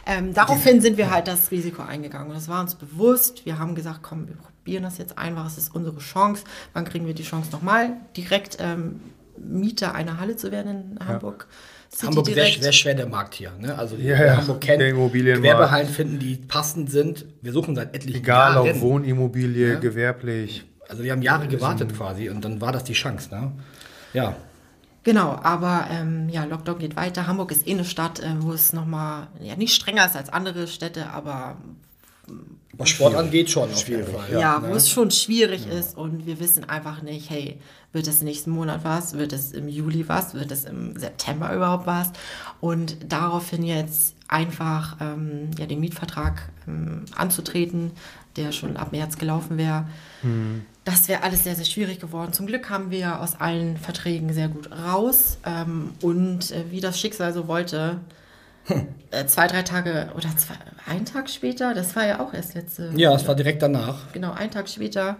Ähm, daraufhin sind wir halt das Risiko eingegangen. Und das war uns bewusst. Wir haben gesagt, komm, wir probieren das jetzt einfach. Es ist unsere Chance. Wann kriegen wir die Chance nochmal, direkt ähm, Mieter einer Halle zu werden in Hamburg? Ja. Hamburg ist sehr, sehr, schwer der Markt hier. Ne? Also ja, ja. Hamburg kennt Gewerbehallen finden, die passend sind. Wir suchen seit etlichen Egal, Jahren. Egal, ob Wohnimmobilie, ja? gewerblich. Also wir haben Jahre gewartet quasi und dann war das die Chance. Ne? Ja. Genau, aber ähm, ja, Lockdown geht weiter. Hamburg ist eh eine Stadt, äh, wo es nochmal, ja, nicht strenger ist als andere Städte, aber. Was Sport angeht, schon. Schwierig. Ja, ja ne? wo es schon schwierig ja. ist und wir wissen einfach nicht, hey, wird es nächsten Monat was? Wird es im Juli was? Wird es im September überhaupt was? Und daraufhin jetzt einfach ähm, ja, den Mietvertrag ähm, anzutreten, der schon ab März gelaufen wäre. Mhm das wäre alles sehr, sehr schwierig geworden. Zum Glück haben wir aus allen Verträgen sehr gut raus. Ähm, und äh, wie das Schicksal so wollte, hm. äh, zwei, drei Tage oder zwei, einen Tag später, das war ja auch erst letzte. Ja, es war direkt danach. Genau, einen Tag später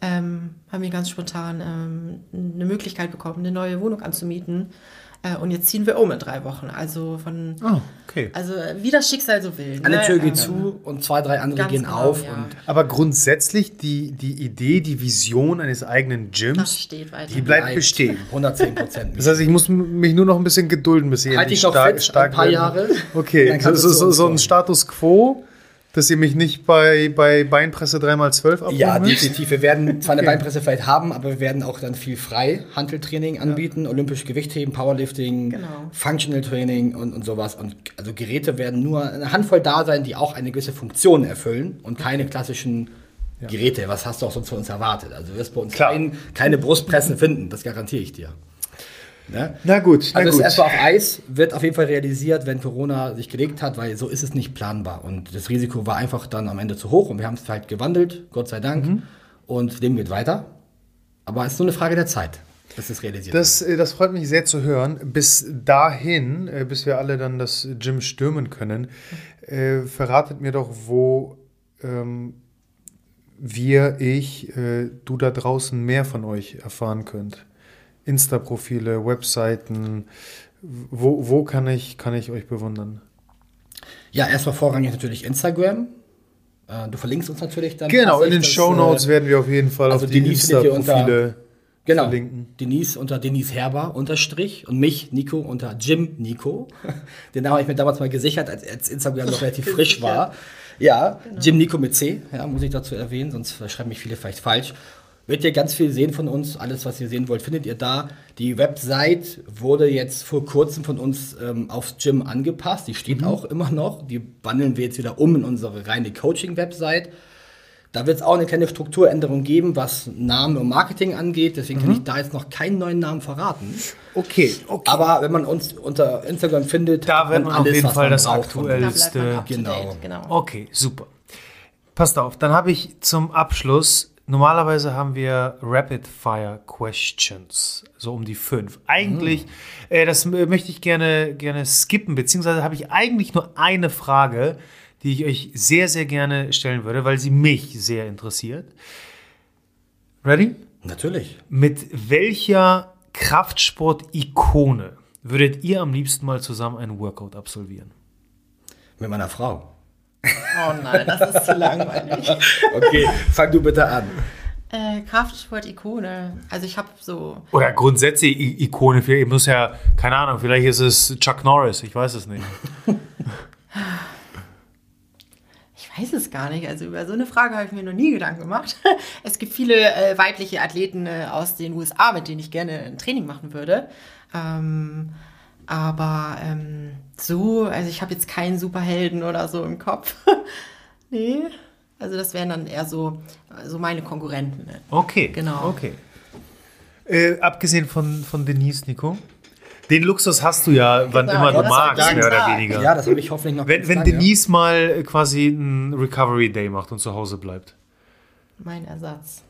ähm, haben wir ganz spontan ähm, eine Möglichkeit bekommen, eine neue Wohnung anzumieten. Äh, und jetzt ziehen wir um in drei Wochen. Also von oh, okay. also wie das Schicksal so will. Eine ne? Tür geht ähm, zu und zwei, drei andere gehen genau, auf. Ja. aber grundsätzlich die, die Idee, die Vision eines eigenen Gyms, die bleibt bestehen. 110 Prozent. Das heißt, ich muss mich nur noch ein bisschen gedulden, bis ihr halt ich noch stark, fit, stark ein paar Jahre. Okay, so, so, so ein Status Quo dass ihr mich nicht bei, bei Beinpresse 3x12 abholen Ja, definitiv. Wir werden zwar eine Beinpresse vielleicht haben, aber wir werden auch dann viel frei Handeltraining anbieten, ja. olympisch Gewichtheben, Powerlifting, genau. Functional Training und, und sowas. Und also Geräte werden nur eine Handvoll da sein, die auch eine gewisse Funktion erfüllen und keine klassischen ja. Geräte. Was hast du auch sonst von uns erwartet? Also du wirst bei uns kein, keine Brustpressen finden, das garantiere ich dir. Ne? Na gut. Na also gut. erstmal auf Eis wird auf jeden Fall realisiert, wenn Corona sich gelegt hat, weil so ist es nicht planbar. Und das Risiko war einfach dann am Ende zu hoch und wir haben es halt gewandelt, Gott sei Dank. Mhm. Und dem geht weiter. Aber es ist nur eine Frage der Zeit, dass es realisiert das, wird. Äh, das freut mich sehr zu hören. Bis dahin, äh, bis wir alle dann das Gym stürmen können, äh, verratet mir doch, wo ähm, wir, ich, äh, du da draußen mehr von euch erfahren könnt. Insta-Profile, Webseiten? Wo, wo kann, ich, kann ich euch bewundern? Ja, erstmal vorrangig natürlich Instagram. Äh, du verlinkst uns natürlich dann. Genau, in den Show Notes äh, werden wir auf jeden Fall also auf die Insta-Profile genau, verlinken. Denise unter Denise Herber unterstrich und mich, Nico, unter Jim Nico. Den Namen habe ich mir damals mal gesichert, als, als Instagram noch relativ frisch war. Ja, genau. Jim Nico mit C, ja, muss ich dazu erwähnen, sonst schreiben mich viele vielleicht falsch wird ihr ganz viel sehen von uns. Alles, was ihr sehen wollt, findet ihr da. Die Website wurde jetzt vor kurzem von uns ähm, aufs Gym angepasst. Die steht mhm. auch immer noch. Die wandeln wir jetzt wieder um in unsere reine Coaching-Website. Da wird es auch eine kleine Strukturänderung geben, was Name und Marketing angeht. Deswegen mhm. kann ich da jetzt noch keinen neuen Namen verraten. Okay, okay. Aber wenn man uns unter Instagram findet, da wird man alles, auf jeden Fall das aktuellste. Genau. genau. Okay, super. Passt auf, dann habe ich zum Abschluss Normalerweise haben wir Rapid Fire Questions, so um die fünf. Eigentlich, mhm. äh, das möchte ich gerne, gerne skippen, beziehungsweise habe ich eigentlich nur eine Frage, die ich euch sehr, sehr gerne stellen würde, weil sie mich sehr interessiert. Ready? Natürlich. Mit welcher Kraftsport-Ikone würdet ihr am liebsten mal zusammen einen Workout absolvieren? Mit meiner Frau. Oh nein, das ist zu langweilig. okay, fang du bitte an. Äh, Kraftsport-Ikone. Also ich habe so. Oder grundsätzlich Ikone. Ich muss ja, keine Ahnung, vielleicht ist es Chuck Norris, ich weiß es nicht. Ich weiß es gar nicht. Also über so eine Frage habe ich mir noch nie Gedanken gemacht. Es gibt viele äh, weibliche Athleten äh, aus den USA, mit denen ich gerne ein Training machen würde. Ähm, aber ähm, so, also ich habe jetzt keinen Superhelden oder so im Kopf. nee. Also das wären dann eher so, so meine Konkurrenten. Ne? Okay. Genau. Okay. Äh, abgesehen von, von Denise, Nico. Den Luxus hast du ja, wann genau, immer ja, du magst, mehr oder weniger. Ja, das habe ich hoffentlich noch. Wenn, wenn Denise mal quasi einen Recovery Day macht und zu Hause bleibt. Mein Ersatz.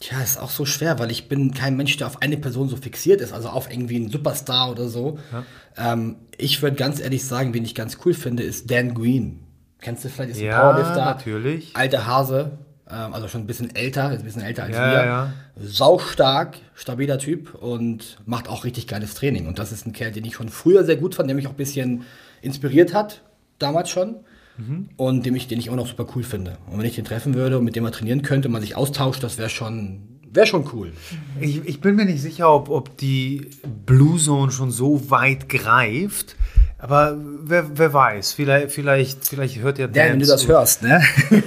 Tja, ist auch so schwer, weil ich bin kein Mensch, der auf eine Person so fixiert ist, also auf irgendwie einen Superstar oder so. Ja. Ähm, ich würde ganz ehrlich sagen, wen ich ganz cool finde, ist Dan Green. Kennst du vielleicht? Ist ein ja, Powerlifter. natürlich. Alter Hase, ähm, also schon ein bisschen älter, ist ein bisschen älter als ja, wir. Ja. Saustark, stabiler Typ und macht auch richtig geiles Training. Und das ist ein Kerl, den ich schon früher sehr gut fand, der mich auch ein bisschen inspiriert hat, damals schon mhm. und dem ich, den ich auch noch super cool finde. Und wenn ich den treffen würde und mit dem man trainieren könnte, man sich austauscht, das wäre schon, wäre schon cool. Ich, ich, bin mir nicht sicher, ob, ob die Blue Zone schon so weit greift. Aber wer, wer weiß, vielleicht, vielleicht, vielleicht hört ja Dan. Ja, wenn du das hörst, ne?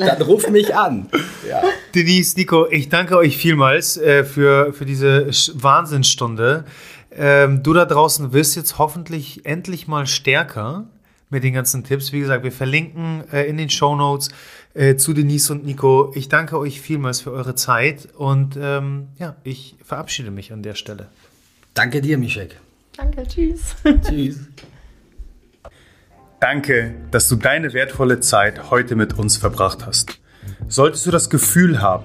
Dann ruf mich an. Ja. Denise, Nico, ich danke euch vielmals äh, für, für diese Wahnsinnsstunde. Ähm, du da draußen wirst jetzt hoffentlich endlich mal stärker mit den ganzen Tipps. Wie gesagt, wir verlinken äh, in den Show Notes äh, zu Denise und Nico. Ich danke euch vielmals für eure Zeit und ähm, ja, ich verabschiede mich an der Stelle. Danke dir, Mischek. Danke, tschüss. tschüss. Danke, dass du deine wertvolle Zeit heute mit uns verbracht hast. Solltest du das Gefühl haben,